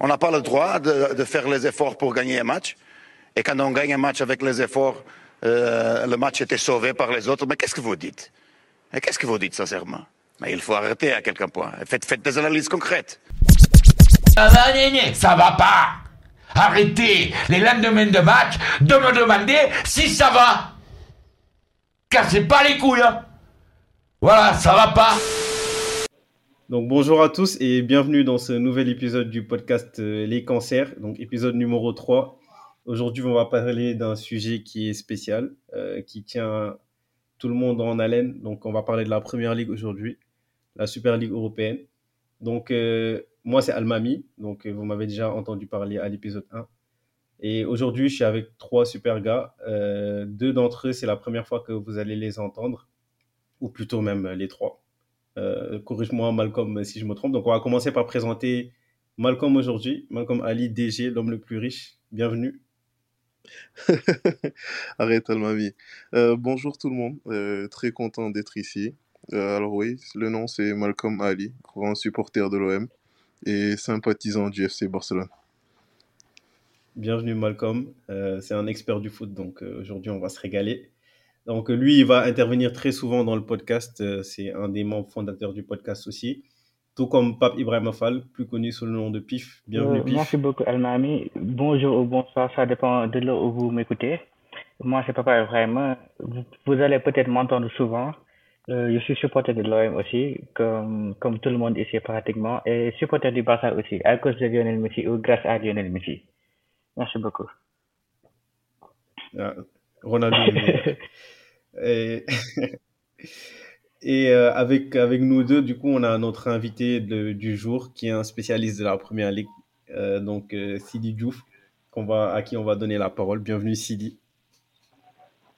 On n'a pas le droit de, faire les efforts pour gagner un match. Et quand on gagne un match avec les efforts, euh, le match était sauvé par les autres. Mais qu'est-ce que vous dites? Qu'est-ce que vous dites sincèrement? Mais il faut arrêter à quelqu'un point. Faites, des analyses concrètes. Ça va, ça va pas. Arrêtez les lendemains de match de me demander si ça va. Cassez pas les couilles. Hein. Voilà, ça va pas. Donc bonjour à tous et bienvenue dans ce nouvel épisode du podcast euh, Les cancers, donc épisode numéro 3. Aujourd'hui, on va parler d'un sujet qui est spécial, euh, qui tient tout le monde en haleine. Donc on va parler de la Première Ligue aujourd'hui, la Super Ligue européenne. Donc euh, moi c'est Almami, donc vous m'avez déjà entendu parler à l'épisode 1. Et aujourd'hui, je suis avec trois super gars. deux d'entre eux, c'est la première fois que vous allez les entendre, ou plutôt même les trois. Euh, corrige-moi Malcolm si je me trompe. Donc on va commencer par présenter Malcolm aujourd'hui. Malcolm Ali, DG, l'homme le plus riche. Bienvenue. Arrête ma vie. Euh, bonjour tout le monde. Euh, très content d'être ici. alors oui, le nom c'est Malcolm Ali, grand supporter de l'OM et sympathisant du FC Barcelone. Bienvenue Malcolm. c'est un expert du foot, donc aujourd'hui on va se régaler. Donc lui, il va intervenir très souvent dans le podcast. Euh, c'est un des membres fondateurs du podcast aussi. Tout comme Pape Ibrahim Afal, plus connu sous le nom de PIF. Bienvenue PIF. Merci beaucoup Almami. Bonjour ou bonsoir, ça dépend de là où vous m'écoutez. Moi, c'est Papa Ibrahim. Vous, allez peut-être m'entendre souvent. Euh, je suis supporter de l'OM aussi, comme, comme tout le monde ici pratiquement, et supporter du Barça aussi, à cause de Lionel Messi ou grâce à Lionel Messi. Merci beaucoup. Ah, Ronaldo. Et, euh, avec, avec nous deux, du coup, on a notre invité du jour qui est un spécialiste de la première ligue, euh, donc euh, Sidi va, à qui on va donner la parole. Bienvenue, Sidi.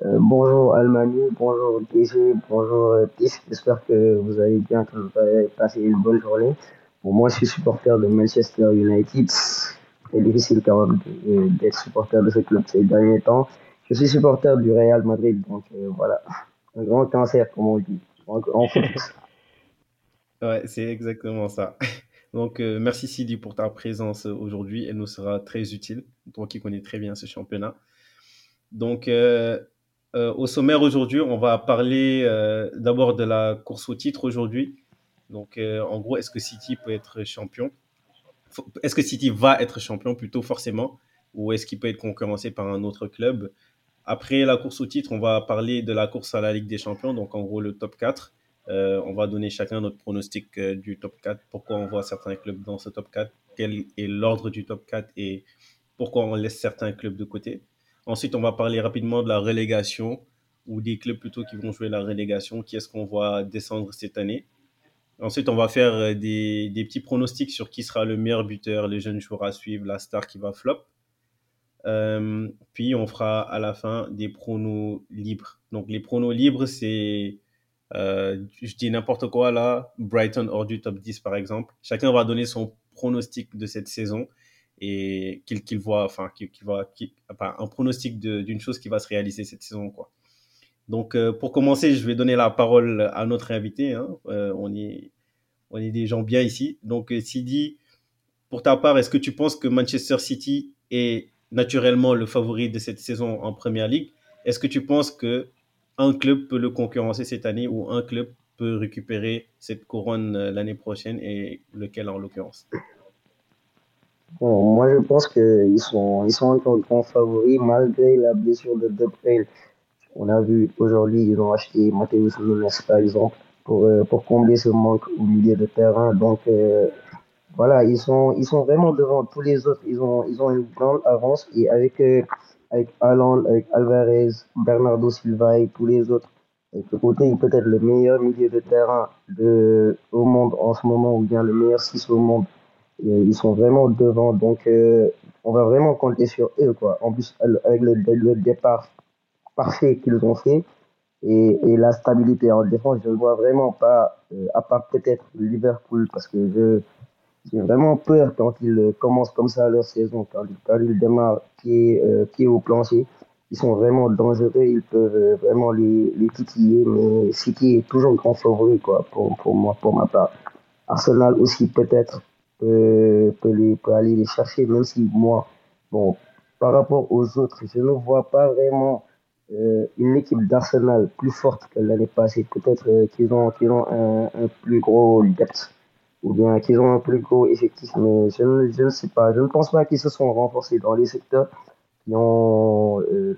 bonjour Almani, bonjour DG, bonjour Tis. J'espère que vous allez bien, que vous allez passer une bonne journée. Pour moi, je suis supporter de Manchester United. C'est difficile quand même d'être supporter de ce club ces derniers temps. Je suis supporter du Real Madrid, donc euh, voilà. Un grand cancer, comme on dit. En, foot. ouais, c'est exactement ça. Donc, euh, merci Sidi pour ta présence aujourd'hui. Elle nous sera très utile, toi qui connais très bien ce championnat. Donc, euh, au sommaire aujourd'hui, on va parler d'abord de la course au titre aujourd'hui. Donc, en gros, est-ce que City peut être champion? Est-ce que City va être champion plutôt forcément? Ou est-ce qu'il peut être concurrencé par un autre club? Après la course au titre, on va parler de la course à la Ligue des Champions, donc en gros le top 4. Euh, on va donner chacun notre pronostic euh, du top 4, pourquoi on voit certains clubs dans ce top 4, quel est l'ordre du top 4 et pourquoi on laisse certains clubs de côté? Ensuite, on va parler rapidement de la relégation ou des clubs plutôt qui vont jouer la relégation, qui est-ce qu'on voit descendre cette année? Ensuite, on va faire euh, des, des, petits pronostics sur qui sera le meilleur buteur, les jeunes joueurs à suivre, la star qui va flop. Euh, puis on fera à la fin des pronos libres. Donc les pronos libres, c'est, euh, je dis n'importe quoi là, Brighton hors du top 10 par exemple. Chacun va donner son pronostic de cette saison et qu'il voit, enfin, qu'il voit, un pronostic d'une chose qui va se réaliser cette saison quoi. Donc euh, pour commencer, je vais donner la parole à notre invité. Hein. on est, on est des gens bien ici. Donc Sidi, pour ta part, est-ce que tu penses que Manchester City est naturellement le favori de cette saison en Première Ligue. Est-ce que tu penses que un club peut le concurrencer cette année ou un club peut récupérer cette couronne euh, l'année prochaine et lequel en l'occurrence? Moi, je pense qu'ils sont, ils sont encore grands favoris malgré la blessure de De On a vu aujourd'hui, ils ont acheté Matheus Nunes par exemple pour, euh, pour combler ce manque au milieu de terrain. Donc, euh, voilà, ils sont, ils sont vraiment devant tous les autres. Ils ont, ils ont une grande avance et avec, euh, avec avec Alvarez, Bernardo Silva et tous les autres, avec le côté peut-être le meilleur milieu de terrain de, au monde en ce moment ou bien le meilleur 6 au monde. ils sont vraiment devant, donc euh, on va vraiment compter sur eux. Quoi. En plus, avec le, le départ parfait qu'ils ont fait et, et, la stabilité en défense, je ne vois vraiment pas, euh, à part peut-être Liverpool, parce que je j'ai vraiment peur quand ils commencent comme ça leur saison, quand, ils démarrent pied, euh, au plancher. Ils sont vraiment dangereux, ils peuvent euh, vraiment les, les titiller, mais City est toujours grand favori quoi, pour, pour moi, pour ma part. Arsenal aussi peut-être, peut, les, peut aller les chercher, même si moi, bon, par rapport aux autres, je ne vois pas vraiment euh, une équipe d'Arsenal plus forte que l'année passée. Peut-être euh, qu'ils ont, qu'ils ont un, un, plus gros depth ou bien qu'ils ont un plus gros effectif, mais je ne, je ne sais pas. Je ne pense pas qu'ils se sont renforcés dans les secteurs qui ont, euh,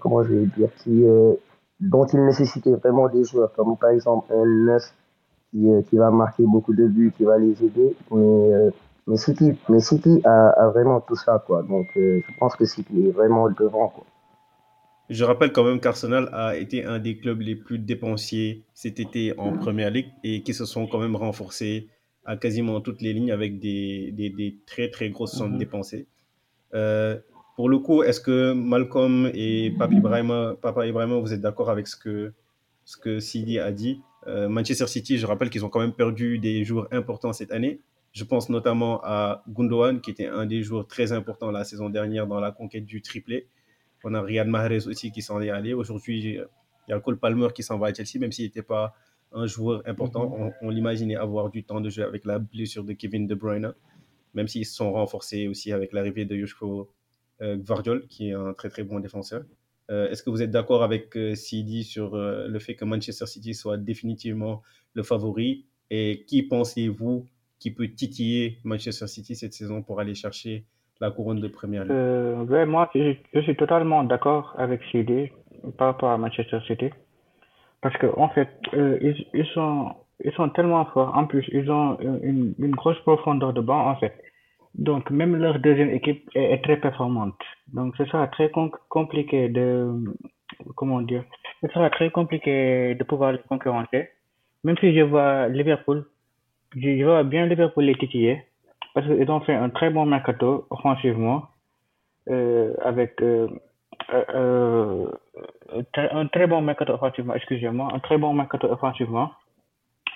comment je vais dire, qui, euh, dont ils nécessitaient vraiment des joueurs, comme par exemple un 9 qui, euh, qui va marquer beaucoup de buts, qui va les aider. Mais, euh, mais City, mais City a, a, vraiment tout ça, quoi. Donc, euh, je pense que City est vraiment devant, quoi. Je rappelle quand même qu'Arsenal a été un des clubs les plus dépensiers cet été en Première Ligue et qui se sont quand même renforcés à quasiment toutes les lignes avec des, des, des très très grosses sommes mm -hmm. dépensées. Euh, pour le coup, est-ce que Malcolm et Papa Ibrahima, Papa Ibrahima vous êtes d'accord avec ce que, ce que Sidi a dit? Euh, Manchester City, je rappelle qu'ils ont quand même perdu des joueurs importants cette année. Je pense notamment à Gundogan, qui était un des joueurs très importants la saison dernière dans la conquête du triplé. On a Riyad Mahrez aussi qui s'en est allé. Aujourd'hui, il y a Cole Palmer qui s'en va à Chelsea, même s'il n'était pas un joueur important. Mm -hmm. On, on l'imaginait avoir du temps de jeu avec la blessure de Kevin De Bruyne, même s'ils se sont renforcés aussi avec l'arrivée de Joshua euh, Gvardiol, qui est un très très bon défenseur. Euh, Est-ce que vous êtes d'accord avec euh, Sidi sur euh, le fait que Manchester City soit définitivement le favori? Et qui pensez-vous qui peut titiller Manchester City cette saison pour aller chercher la couronne de première ligue? Euh, ouais, Moi, je, je, suis totalement d'accord avec Sidi par rapport à Manchester City. Parce qu'en en fait, euh, ils, ils, sont, ils sont tellement forts. En plus, ils ont une, une grosse profondeur de banc, en fait. Donc, même leur deuxième équipe est, est très performante. Donc, ce sera très com compliqué de, comment dire, ce sera très compliqué de pouvoir les concurrencer. Même si je vois Liverpool, je vois bien Liverpool les titiller, parce qu'ils ont fait un très bon mercato offensivement, euh, avec euh, euh, un très bon mercato offensivement, excusez-moi, un très bon mercato offensivement,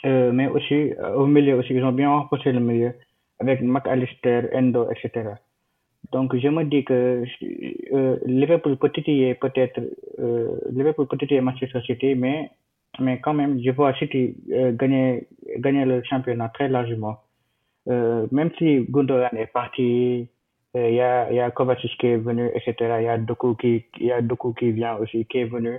mais aussi au milieu aussi, ils ont bien renforcé le milieu avec McAllister, Endo, etc. Donc je me dis que euh, Liverpool peut titiller peut-être euh, Liverpool peut titiller Manchester City, mais mais quand même je vois City euh, gagner gagner le championnat très largement. même si Gundogan est parti, il y a y a Kovacic qui est venu, etc. Il y a Doku qui y a Doku qui vient aussi qui est venu.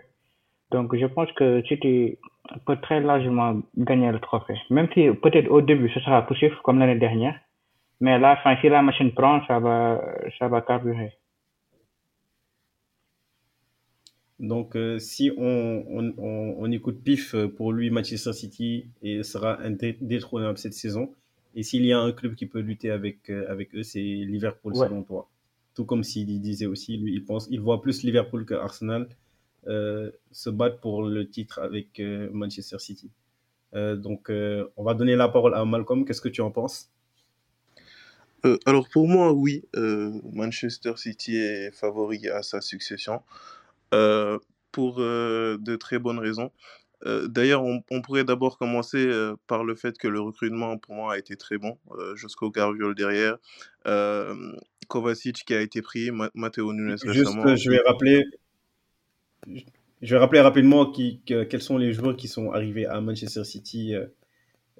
Donc je pense que City peut très largement gagner le trophée. Même si peut-être au début ce sera poussif comme l'année dernière. Mais là, enfin, si la machine prend, ça va, ça va carburer. Donc, euh, si on, on, on, on, écoute Pif, pour lui, Manchester City et sera indétrônable cette saison. Et s'il y a un club qui peut lutter avec, euh, avec eux, c'est Liverpool, ouais. selon toi. Tout comme s'il disait aussi, lui, il, pense, il voit plus Liverpool que Arsenal euh, se battre pour le titre avec euh, Manchester City. Euh, donc, on va donner la parole à Malcolm. Qu'est-ce que tu en penses? Euh, alors pour moi, oui, euh, Manchester City est favori à sa succession euh, pour de très bonnes raisons. D'ailleurs, on, on, pourrait d'abord commencer par le fait que le recrutement pour moi a été très bon. jusqu'au Garviol derrière, Kovacic qui a été pris, Matteo Nunes récemment. Juste, je vais rappeler, je vais rappeler rapidement qui, que, quels sont les joueurs qui sont arrivés à Manchester City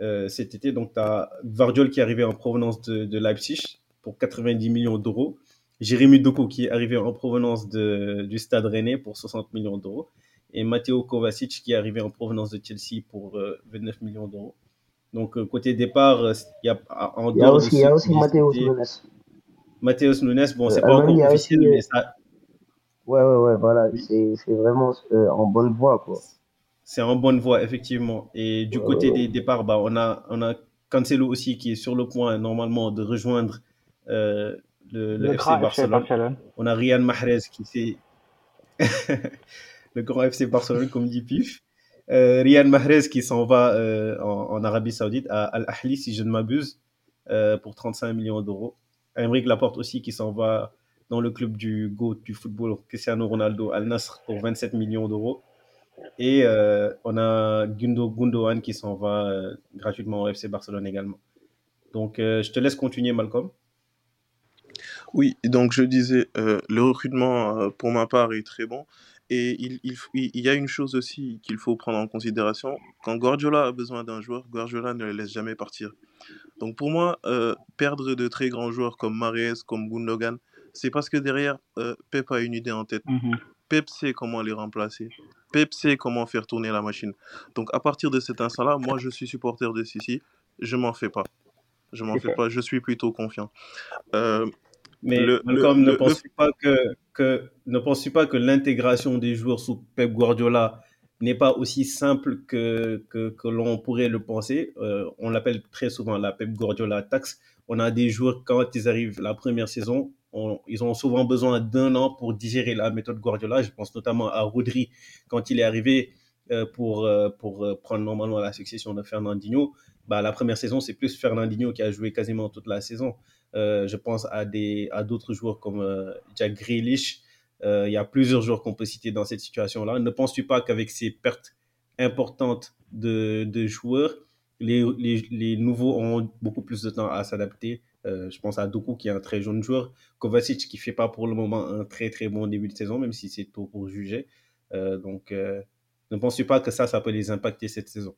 euh, cet été. Donc, tu as Vardiol qui est arrivé en provenance de, de Leipzig pour 90 millions d'euros. Jérémy Doku qui est arrivé en provenance de, du Stade Rennais pour 60 millions d'euros. Et Matteo Kovacic qui est arrivé en provenance de Chelsea pour euh, 29 millions d'euros. Donc, euh, côté départ, il y a en il y a aussi, il y a aussi Matteo Nunes. Matteo Nunes, bon, c'est pas encore officiel, aussi, mais ça. Ouais, ouais, ouais, voilà, c'est vraiment en bonne voie, quoi. C'est en bonne voie, effectivement. Et du côté des départs, bah, on, a, on a Cancelo aussi qui est sur le point normalement de rejoindre euh, le, le, le, FC Barcelone. Barcelone. On a Riyad Mahrez qui s'est. le grand FC Barcelone, comme dit Pif. Euh, Riyad Mahrez qui s'en va euh, en, Arabie Saoudite à Al-Ahli, si je ne m'abuse, euh, pour 35 millions d'euros. Aymeric Laporte aussi qui s'en va dans le club du GOAT du football, Cristiano Ronaldo, Al Nasr, pour 27 millions d'euros. Et euh, on a Gundo Gundogan qui s'en va gratuitement au FC Barcelone également. Donc, je te laisse continuer, Malcolm. Oui, donc je disais, le recrutement pour ma part est très bon. Et il, il, il y a une chose aussi qu'il faut prendre en considération. Quand Guardiola a besoin d'un joueur, Guardiola ne le laisse jamais partir. Donc pour moi, euh, perdre de très grands joueurs comme Mares, comme Gundogan, c'est parce que derrière, euh, Pep a une idée en tête. Mhm. Pep sait comment les remplacer. Pep sait comment faire tourner la machine. Donc à partir de cet instant-là, moi je suis supporter de Sissi. Je m'en fais pas. Je m'en fais pas. Je suis plutôt confiant. Euh, Mais le, le, Malcolm, ne le, penses-tu pas que, que ne penses-tu pas que l'intégration des joueurs sous Pep Guardiola n'est pas aussi simple que, que, l'on pourrait le penser? Euh, On l'appelle très souvent la Pep Guardiola tax. On a des joueurs, quand ils arrivent la première saison, on- ils ont souvent besoin d'un an pour digérer la méthode Guardiola. Je pense notamment à Rodri quand il est arrivé euh, pour, euh, pour prendre normalement la succession de Fernandinho. Bah, la première saison, c'est plus Fernandinho qui a joué quasiment toute la saison. Euh, je pense à des à d'autres joueurs comme euh, Jack Grealish. Euh, il y a plusieurs joueurs qu'on peut citer dans cette situation-là. Ne penses-tu pas qu'avec ces pertes importantes de, de joueurs, les, les, les nouveaux ont beaucoup plus de temps à s'adapter? Euh, Je pense à Doku qui est un très jeune joueur, Kovacic qui fait pas pour le moment un très très bon début de saison, même si c'est tôt pour juger. Euh, donc, euh, ne penses-tu pas que ça, ça peut les impacter cette saison?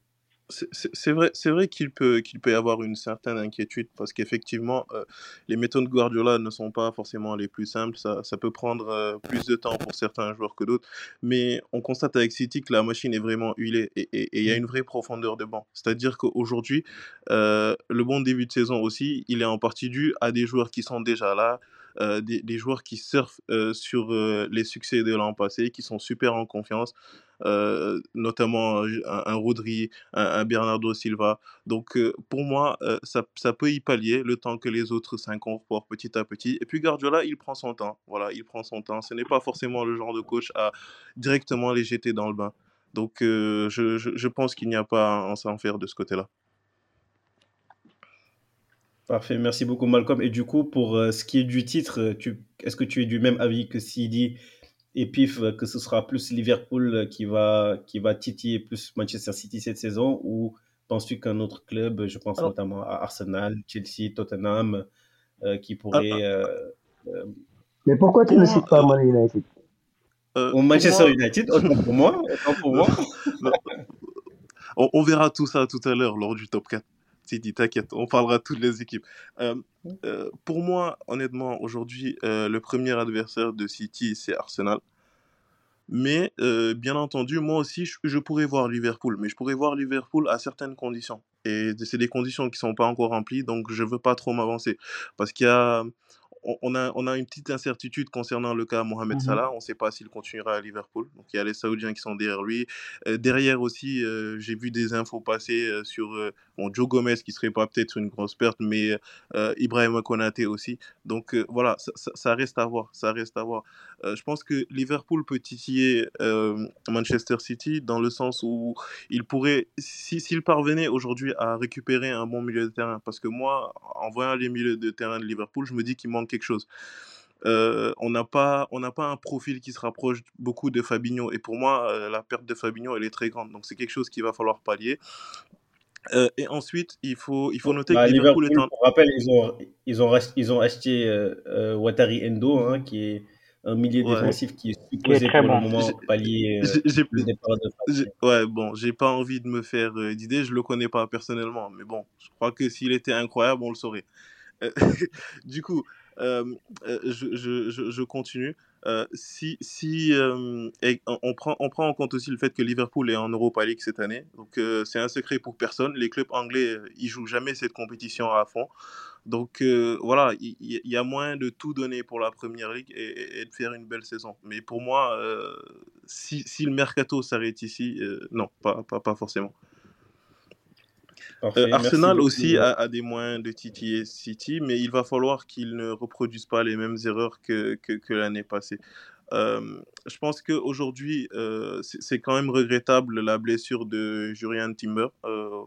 C'est vrai, c'est vrai qu'il peut, qu'il peut y avoir une certaine inquiétude parce qu'effectivement, euh, les méthodes Guardiola ne sont pas forcément les plus simples. Ça, ça peut prendre euh, plus de temps pour certains joueurs que d'autres. Mais on constate avec City que la machine est vraiment huilée et et- et il y a une vraie profondeur de banc. C'est-à-dire qu'aujourd'hui, euh, le bon début de saison aussi, il est en partie dû à des joueurs qui sont déjà là. Euh, des, des joueurs qui surfent euh, sur euh, les succès de l'an passé, qui sont super en confiance, notamment un, un Rodri, un, Bernardo Silva. Donc pour moi, ça, ça peut y pallier le temps que les autres s'incorporent petit à petit. Et puis Guardiola, il prend son temps. Voilà, il prend son temps. Ce n'est pas forcément le genre de coach à directement les jeter dans le bain. Donc je, je, pense qu'il n'y a pas à en s'en faire de ce côté-là. Parfait, merci beaucoup Malcolm. Et du coup, pour euh, ce qui est du titre, euh, tu, est-ce que tu es du même avis que Sidi et Pif, euh, que ce sera plus Liverpool qui va, qui va titiller plus Manchester City cette saison ou penses-tu qu'un autre club, je pense Alors, notamment à Arsenal, Chelsea, Tottenham, euh, qui pourrait... ah, euh, euh, Mais pourquoi tu ne cites pas Man United? Euh, pour Manchester moi, United, autant pour moi, autant pour moi. on, on verra tout ça tout à l'heure lors du top 4. Sidi, t'inquiète, on parlera de toutes les équipes. Euh, euh, pour moi, honnêtement, aujourd'hui, euh, le premier adversaire de City, c'est Arsenal. Mais bien entendu, moi aussi, je, je pourrais voir Liverpool, mais je pourrais voir Liverpool à certaines conditions. Et c'est des conditions qui sont pas encore remplies, donc je veux pas trop m'avancer. Parce qu'il y a, on on a, on a une petite incertitude concernant le cas Mohamed Mhm. Salah. On ne sait pas s'il continuera à Liverpool. Donc il y a les Saoudiens qui sont derrière lui. Euh, derrière aussi, euh, j'ai vu des infos passer euh, sur bon, Joe Gomez qui serait pas peut-être une grosse perte, mais Ibrahim Konaté aussi. Donc voilà, ça, ça- ça reste à voir. Ça reste à voir. Euh, je pense que Liverpool peut titiller euh, Manchester City dans le sens où il pourrait, si- s'il parvenait aujourd'hui à récupérer un bon milieu de terrain, parce que moi, en voyant les milieux de terrain de Liverpool, je me dis qu'il manque quelque chose. Euh, on n'a pas, on pas un profil qui se rapproche beaucoup de Fabinho. Et pour moi, euh, la perte de Fabinho, elle est très grande. Donc c'est quelque chose qu'il va falloir pallier. Euh, et ensuite, il faut, il faut noter Bah, que Liverpool Liverpool, est en... pour rappel, ils ont, ils ont, ils ont acheté Watari Endo, hein, qui est un milieu Ouais. défensif qui est supposé pour le bon. moment J'ai- pallier euh, le de. Ouais, bon, j'ai pas envie de me faire euh, d'idées, je le connais pas personnellement, mais bon, je crois que s'il était incroyable, on le saurait. Euh, du coup, euh, je, je, je, je continue. Euh, si si euh, et on, prend, on prend en compte aussi le fait que Liverpool est en Europa League cette année, donc euh, c'est un secret pour personne. Les clubs anglais, euh, ils jouent jamais cette compétition à fond. Donc euh, voilà, il y, a moyen de tout donner pour la Première Ligue et, de faire une belle saison. Mais pour moi, euh, si, si le mercato s'arrête ici, euh, non, pas, pas, pas forcément. Parfait, Arsenal aussi a, a des moyens de titiller City, mais il va falloir qu'ils ne reproduisent pas les mêmes erreurs que, que, que l'année passée. Euh, je pense qu'aujourd'hui, euh, c'est quand même regrettable la blessure de Jurian Timber euh,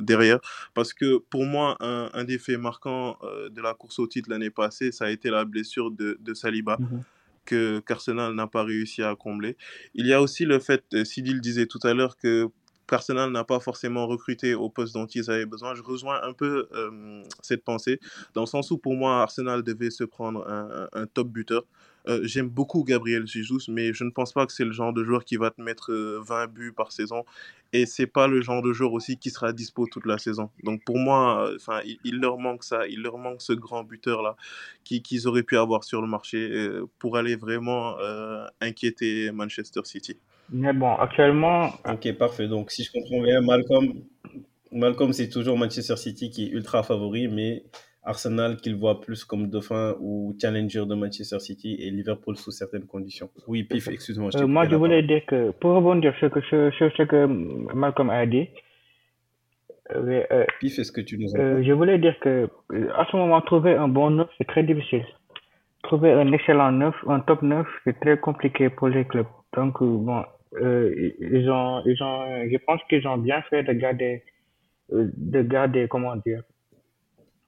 derrière, parce que pour moi, un, un des faits marquants de la course au titre l'année passée, ça a été la blessure de, de Saliba Mhm. que qu'Arsenal n'a pas réussi à combler. Il y a aussi le fait, euh, Sidi le disait tout à l'heure, que qu'Arsenal n'a pas forcément recruté au poste dont ils avaient besoin. Je rejoins un peu euh, cette pensée, dans le sens où pour moi, Arsenal devait se prendre un, un top buteur. Euh, J'aime beaucoup Gabriel Jesus, mais je ne pense pas que c'est le genre de joueur qui va te mettre 20 buts par saison. Et c'est pas le genre de joueur aussi qui sera dispo toute la saison. Donc pour moi, enfin, il, il, leur manque ça, il leur manque ce grand buteur là qu'ils auraient pu avoir sur le marché pour aller vraiment inquiéter Manchester City. Mais bon, actuellement. Ok, parfait. Donc, si je comprends bien, Malcolm, Malcolm c'est toujours Manchester City qui est ultra favori, mais Arsenal qu'il voit plus comme dauphin ou challenger de Manchester City et Liverpool sous certaines conditions. Oui, Pif, excuse-moi. Euh, moi, je voulais dire que, pour rebondir sur, sur ce que Malcolm a dit, euh, euh, Pif, est-ce que tu nous entends? Je voulais dire que, à ce moment, trouver un bon neuf, c'est très difficile. Trouver un excellent neuf, un top neuf, c'est très compliqué pour les clubs. Donc, bon, ils ont, ils ont, je pense qu'ils ont bien fait de garder, de garder, comment dire,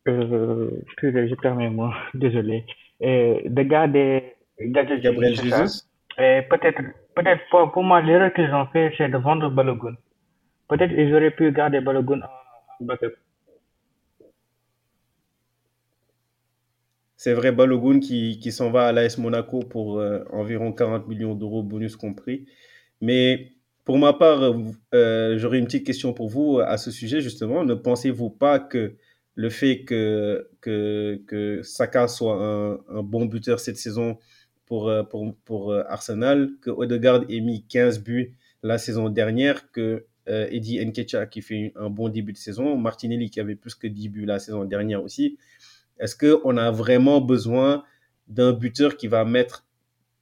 euh, je perds mes mots, désolé, euh, de garder, Gabriel Jesus. Et peut-être, peut-être pour, pour moi, l'erreur qu'ils ont fait, c'est de vendre Balogun. Peut-être ils auraient pu garder Balogun en backup. C'est vrai, Balogun qui, qui s'en va à l'AS Monaco pour euh, environ 40 millions d'euros, bonus compris. Mais pour ma part, euh, j'aurais une petite question pour vous à ce sujet, justement. Ne pensez-vous pas que le fait que, que, que Saka soit un, bon buteur cette saison pour, pour, pour Arsenal, que Odegaard ait mis 15 buts la saison dernière, que euh, Eddie Nketiah qui fait un bon début de saison, Martinelli qui avait plus que 10 buts la saison dernière aussi. Est-ce qu'on a vraiment besoin d'un buteur qui va mettre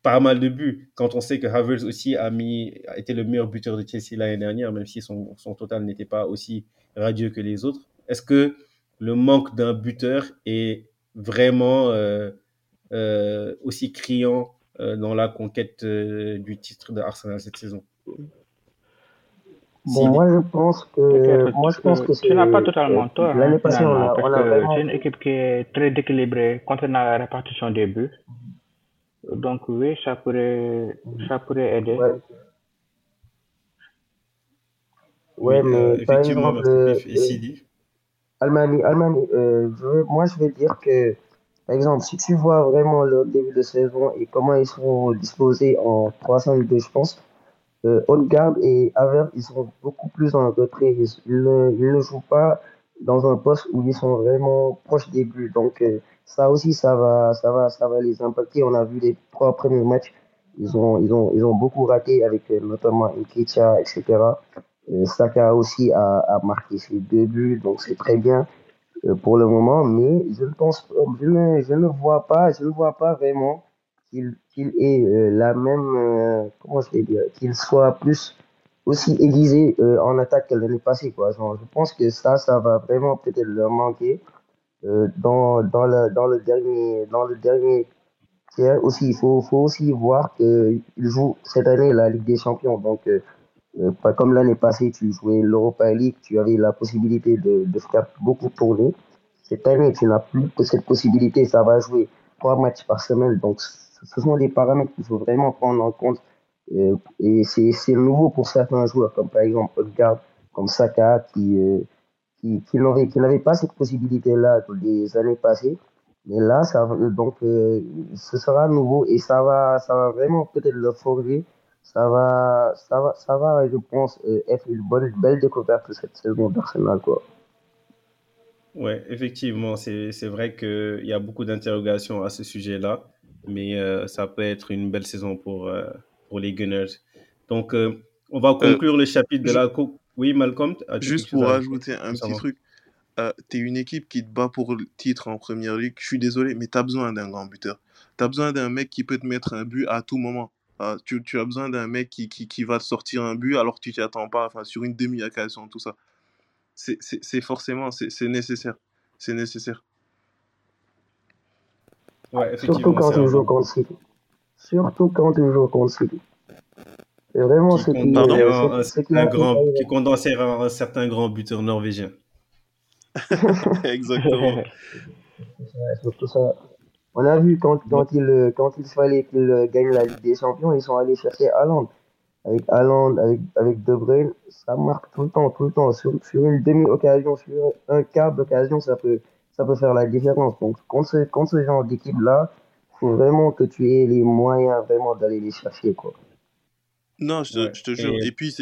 pas mal de buts quand on sait que Havertz aussi a, mis, a été le meilleur buteur de Chelsea l'année dernière, même si son, son total n'était pas aussi radieux que les autres? Est-ce que le manque d'un buteur est vraiment euh, euh, aussi criant euh, dans la conquête euh, du titre de Arsenal cette saison. Bon, moi je pense que moi je pense que tu n'as pas totalement tort. L'année passée, on a, on a vraiment... C'est une équipe qui est très déséquilibrée concernant la répartition des buts. Donc oui, ça pourrait, ça pourrait aider. Ouais, ouais mais euh, effectivement, exemple, euh, et. Almani, Almani euh, je veux- moi je vais dire que, par exemple, si tu vois vraiment le début de saison et comment ils sont disposés en 302, je pense, euh, et Havertz, ils sont beaucoup plus en retrait. Ils, ils ne jouent pas dans un poste où ils sont vraiment proches des buts. Donc euh, ça aussi, ça va, ça va, ça va les impacter. On a vu les trois premiers matchs, ils ont, ils ont, ils ont beaucoup raté avec euh, notamment Nketiah, etc. Euh, Saka aussi a, a marqué ses deux buts, donc c'est très bien euh, pour le moment. Mais je ne pense, je ne, je ne vois pas, je ne vois pas vraiment qu'il qu'il ait euh, la même, euh, comment je vais dire, qu'il soit plus aussi aiguisé euh, en attaque que l'année passée, quoi. Je pense que ça, ça va vraiment peut-être leur manquer euh, dans, dans le, dans le dernier, dans le dernier tiers. Aussi, il faut, faut aussi voir qu'ils jouent cette année la Ligue des Champions. Donc, euh, euh, pas comme l'année passée, tu jouais l'Europa League, tu avais la possibilité de, faire beaucoup tourner. Cette année, tu n'as plus cette possibilité. Ça va jouer trois matchs par semaine. Donc, ce sont des paramètres qu'il faut vraiment prendre en compte. Euh, et c'est nouveau pour certains joueurs, comme par exemple Odegaard, comme Saka, qui, euh, qui, qui n'avaient pas cette possibilité-là les années passées. Mais là, ça, va- donc, euh, ce sera nouveau et ça va, ça va vraiment peut-être le forger. Ça va, ça va, ça va, je pense, euh, être une bonne, belle découverte cette saison d'Arsenal, quoi. Ouais, effectivement, c'est c'est vrai qu'il y a beaucoup d'interrogations à ce sujet-là, mais euh, ça peut être une belle saison pour, euh, pour les Gunners. Donc, euh, on va conclure le chapitre de la Coupe. Oui, Malcolm, Juste pour à rajouter? un petit truc, euh, t'es une équipe qui te bat pour le titre en première ligue. Je suis désolé, mais t'as besoin d'un grand buteur. T'as besoin d'un mec qui peut te mettre un but à tout moment. Euh, tu, tu as besoin d'un mec qui, qui, qui va te sortir un but alors que tu t'y attends pas, enfin, sur une demi-occasion, tout ça. C'est forcément, c'est c'est nécessaire. C'est nécessaire. Ouais, Surtout quand tu joues contre City. Surtout quand tu joues contre City. C'est vraiment qui ce qui, compte Pardon? euh, un, un, ce, ce qui un grand, qui condensait un, un certain grand buteur norvégien. Exactement. Surtout ça. On a vu quand, quand, il, euh, quand il fallait qu'il euh, gagne la Ligue des Champions, ils sont allés chercher Haaland. avec Haaland, avec, avec De Bruyne, ça marque tout le temps, tout le temps. Sur, sur une demi-occasion, sur un quart d'occasion, ça peut, ça peut faire la différence. Donc, contre ce, contre ce genre d'équipe-là, faut vraiment que tu aies les moyens vraiment d'aller les chercher, quoi. Non, je te, Ouais. je te jure. Et Et puis,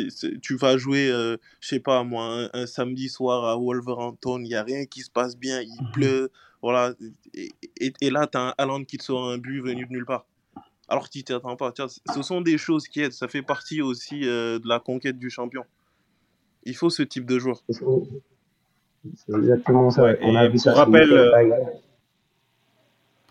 tu vas jouer, euh, je sais pas moi, un, un samedi soir à Wolverhampton, il n'y a rien qui se passe bien, il pleut, voilà. Et, et, et là, tu as un Haaland qui te sort un but venu de nulle part. Alors que tu t'y attends pas. Vois, ce sont des choses qui aident. Ça fait partie aussi euh, de la conquête du champion. Il faut ce type de joueur. C'est c'est exactement ça. ouais, On a vu pour ça rappel, euh,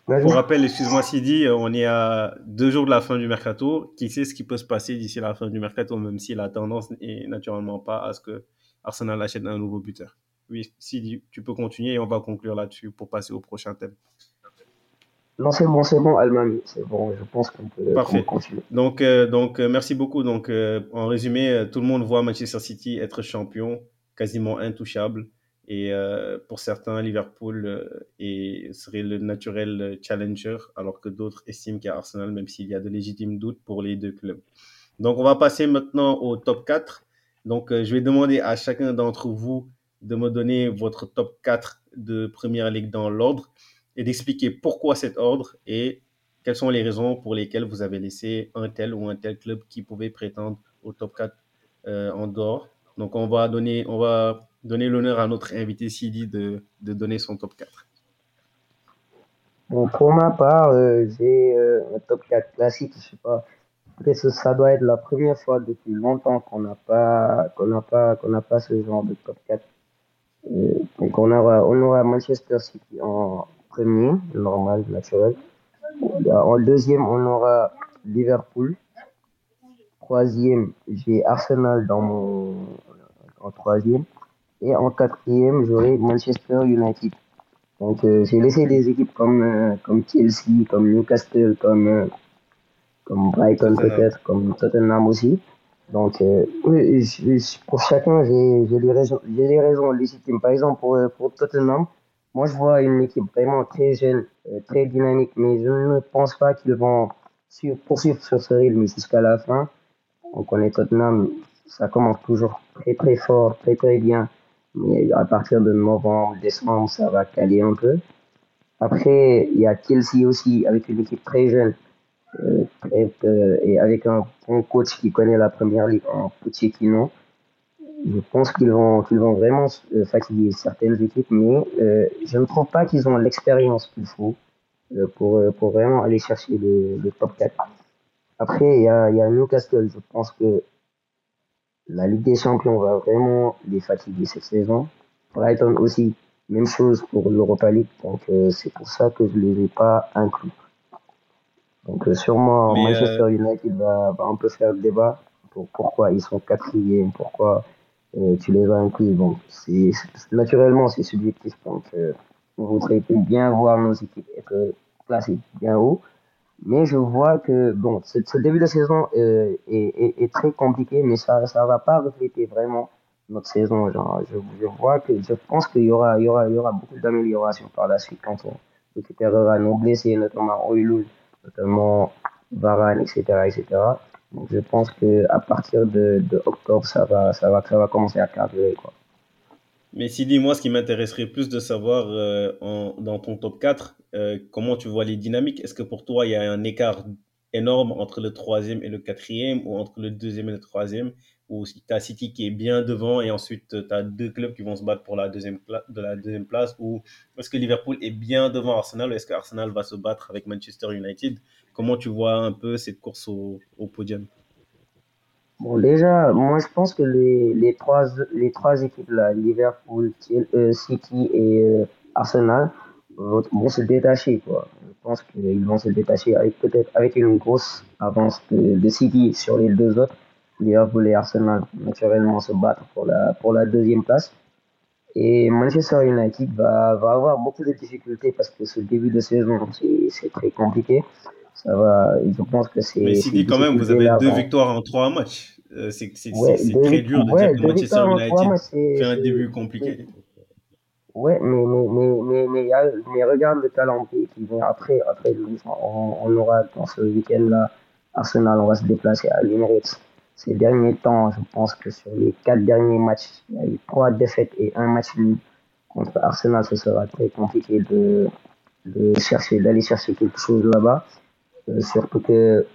pour rappel, excuse-moi Sidi, euh, on est à deux jours de la fin du mercato. Qui sait ce qui peut se passer d'ici la fin du mercato, même si la tendance n'est naturellement pas à ce que Arsenal achète un nouveau buteur? Oui, Sidi, tu peux continuer et on va conclure là-dessus pour passer au prochain thème. Non, c'est bon, c'est bon, Almami. C'est bon, je pense qu'on peut, Parfait. continuer. Donc, euh, donc euh, merci beaucoup. Donc, euh, en résumé, tout le monde voit Manchester City être champion, quasiment intouchable. Et euh, pour certains, Liverpool est- serait le naturel challenger, alors que d'autres estiment qu'il y a Arsenal, même s'il y a de légitimes doutes pour les deux clubs. Donc, on va passer maintenant au top 4. Donc, je vais demander à chacun d'entre vous de me donner votre top 4 de Première Ligue dans l'ordre et d'expliquer pourquoi cet ordre et quelles sont les raisons pour lesquelles vous avez laissé un tel ou un tel club qui pouvait prétendre au top 4 euh, en dehors. Donc, on va donner, on va donner l'honneur à notre invité Sidi de, de donner son top 4. Bon, pour ma part, euh, j'ai euh, un top 4 classique. Je sais pas. Peut-être que ça doit être la première fois depuis longtemps qu'on n'a pas, qu'on pas, qu'on n'a pas ce genre de top 4. Euh, donc on aura, on aura Manchester City en premier, normal, naturel. En deuxième, on aura Liverpool. Troisième, j'ai Arsenal dans mon, en troisième. Et en quatrième, j'aurai Manchester United. Donc euh, j'ai laissé des équipes comme, euh, comme Chelsea, comme Newcastle, comme, euh, comme Brighton peut-être, comme Tottenham aussi. Donc euh, pour chacun, j'ai des raisons, légitimes. Par exemple, pour, euh, pour Tottenham, moi je vois une équipe vraiment très jeune, euh, très dynamique, mais je ne pense pas qu'ils vont poursuivre sur ce rythme jusqu'à la fin. On connaît Tottenham, ça commence toujours très très fort, très très bien. Mais à partir de novembre, décembre, ça va caler un peu. Après, il y a Chelsea aussi, avec une équipe très jeune, euh, euh, et avec un bon coach qui connaît la première ligue en Pochettino. Je pense qu'ils vont, qu'ils vont vraiment euh, fatiguer certaines équipes, mais je ne trouve pas qu'ils ont l'expérience qu'il faut pour, pour vraiment aller chercher le, top 4. Après, il y a, y a Newcastle. Je pense que la Ligue des Champions va vraiment les fatiguer cette saison. Brighton aussi, même chose pour l'Europa League. Donc, c'est pour ça que je ne les ai pas inclus. Donc, euh, sûrement, Mais, Manchester United va, va un peu faire le débat pour pourquoi ils sont quatrième, pourquoi euh, tu les as inclus. Donc, c'est, naturellement, c'est subjectif. Donc, euh, on voudrait bien voir nos équipes être classées bien haut. Mais je vois que bon, ce, ce début de saison euh, est, est, est très compliqué, mais ça ça va pas refléter vraiment notre saison. Genre, je, je vois que je pense qu'il y aura il y aura il y aura beaucoup d'améliorations par la suite quand on récupérera nos blessés, notamment Oilul, notamment Varane, etc., etc. Donc je pense que à partir de, octobre, ça va ça va ça va commencer à carburer quoi. Mais Sidi, moi, ce qui m'intéresserait plus de savoir euh, dans ton top 4, euh, comment tu vois les dynamiques. Est-ce que pour toi, il y a un écart énorme entre le troisième et le quatrième, ou entre le deuxième et le troisième, si tu as City qui est bien devant et ensuite tu as deux clubs qui vont se battre pour la deuxième, pla- de la deuxième place, ou est-ce que Liverpool est bien devant Arsenal, ou est-ce que Arsenal va se battre avec Manchester United? Comment tu vois un peu cette course au, podium? Bon, déjà, moi je pense que les, trois, les trois équipes là, Liverpool, euh, City et euh, Arsenal, vont, se détacher. Quoi. Je pense qu'ils vont se détacher avec peut-être avec une grosse avance de City sur les deux autres. Liverpool et Arsenal naturellement se battre pour la, pour la deuxième place. Et Manchester United va, va avoir beaucoup de difficultés parce que ce début de saison, c'est très compliqué. Ça va, je pense que c'est. Mais ces Sidi, quand même, vous avez deux victoires en trois matchs. Euh, c'est Ouais, très dur de ouais, dire que Manchester United fait un début compliqué. Ouais, mais, mais, mais, mais, mais, regarde le calendrier qui vient après. Après, on, on aura dans ce week-end-là Arsenal, on va se déplacer à l'Emirates. Ces derniers temps, je pense que sur les quatre derniers matchs, il y a eu trois défaites et un match nul contre Arsenal. Ce sera très compliqué de, de chercher, d'aller chercher quelque chose là-bas. Euh, surtout que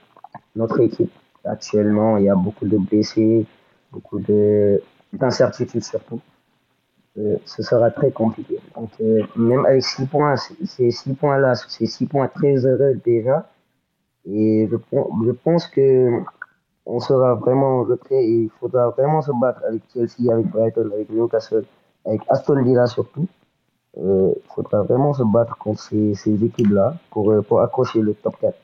notre équipe, actuellement, il y a beaucoup de blessés, beaucoup de, d'incertitudes surtout. Euh, ce sera très compliqué. Donc, euh, même avec six points, ces six points-là, ces six points très heureux déjà, et je, je pense que on sera vraiment en retrait et il faudra vraiment se battre avec Chelsea, avec Brighton, avec Newcastle, avec Aston Villa surtout. Il euh, faudra vraiment se battre contre ces, ces équipes-là pour, euh, pour accrocher le top 4.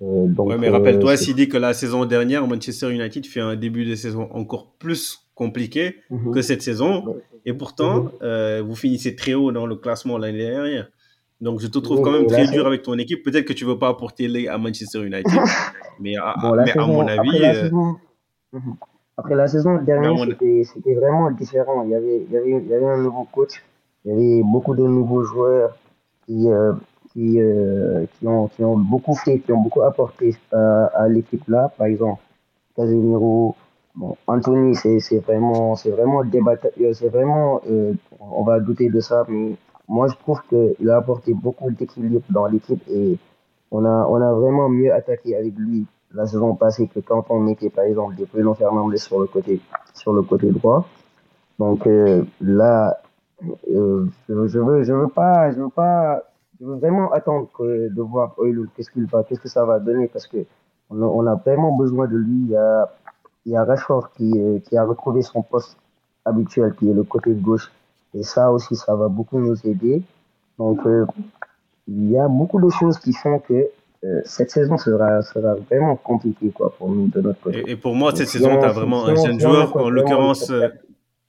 Euh, donc, ouais, mais rappelle-toi, s'il dit que la saison dernière, Manchester United fait un début de saison encore plus compliqué mhm. que cette saison. Et pourtant, mhm. vous finissez très haut dans le classement l'année dernière. Donc, je te trouve quand même très dur avec ton équipe. Peut-être que tu ne veux pas apporter les à Manchester United. mais, à, mais à, mon avis. Après la, euh, saison, après la saison dernière, c'était vraiment différent. Il y, avait, il, y avait, il y avait un nouveau coach. Il y avait beaucoup de nouveaux joueurs qui, euh, qui, euh, qui, ont, qui ont beaucoup fait, qui ont beaucoup apporté à, à l'équipe là. Par exemple, Casemiro. Bon, Anthony, c'est vraiment, c'est vraiment. C'est vraiment, on va douter de ça, mais moi, je trouve qu'il a apporté beaucoup d'équilibre dans l'équipe et on a, on a vraiment mieux attaqué avec lui la saison passée que quand on mettait, par exemple, des Bruno Fernandez sur le côté, sur le côté droit. Donc euh, là, euh, je, veux, je veux pas, je veux pas, je veux vraiment attendre de voir qu'est-ce qu'il va, qu'est-ce que ça va donner parce que on a, on a vraiment besoin de lui. Il y a, il y a Rashford qui, euh, qui a retrouvé son poste habituel, qui est le côté gauche et ça aussi, ça va beaucoup nous aider. Donc, euh, il y a beaucoup de choses qui font que euh, cette saison sera, sera vraiment compliquée quoi, pour nous de notre côté. Et, pour moi, cette saison, tu as vraiment un jeune joueur, en l'occurrence.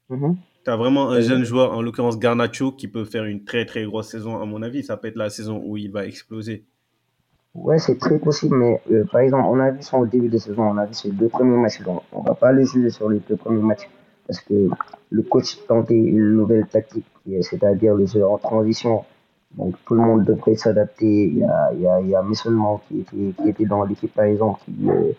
Tu as vraiment un jeune joueur, en l'occurrence Garnacho, qui peut faire une très très grosse saison, à mon avis. Ça peut être la saison où il va exploser. Ouais, c'est très possible, mais euh, par exemple, on a vu son début de saison, on a vu ses deux premiers matchs, donc on va pas le juger sur les deux premiers matchs parce que le coach tentait une nouvelle tactique, c'est-à-dire le jeu en transition. Donc tout le monde devrait s'adapter. Il y a, il y a, il qui était, qui était dans l'équipe par exemple, qui, euh,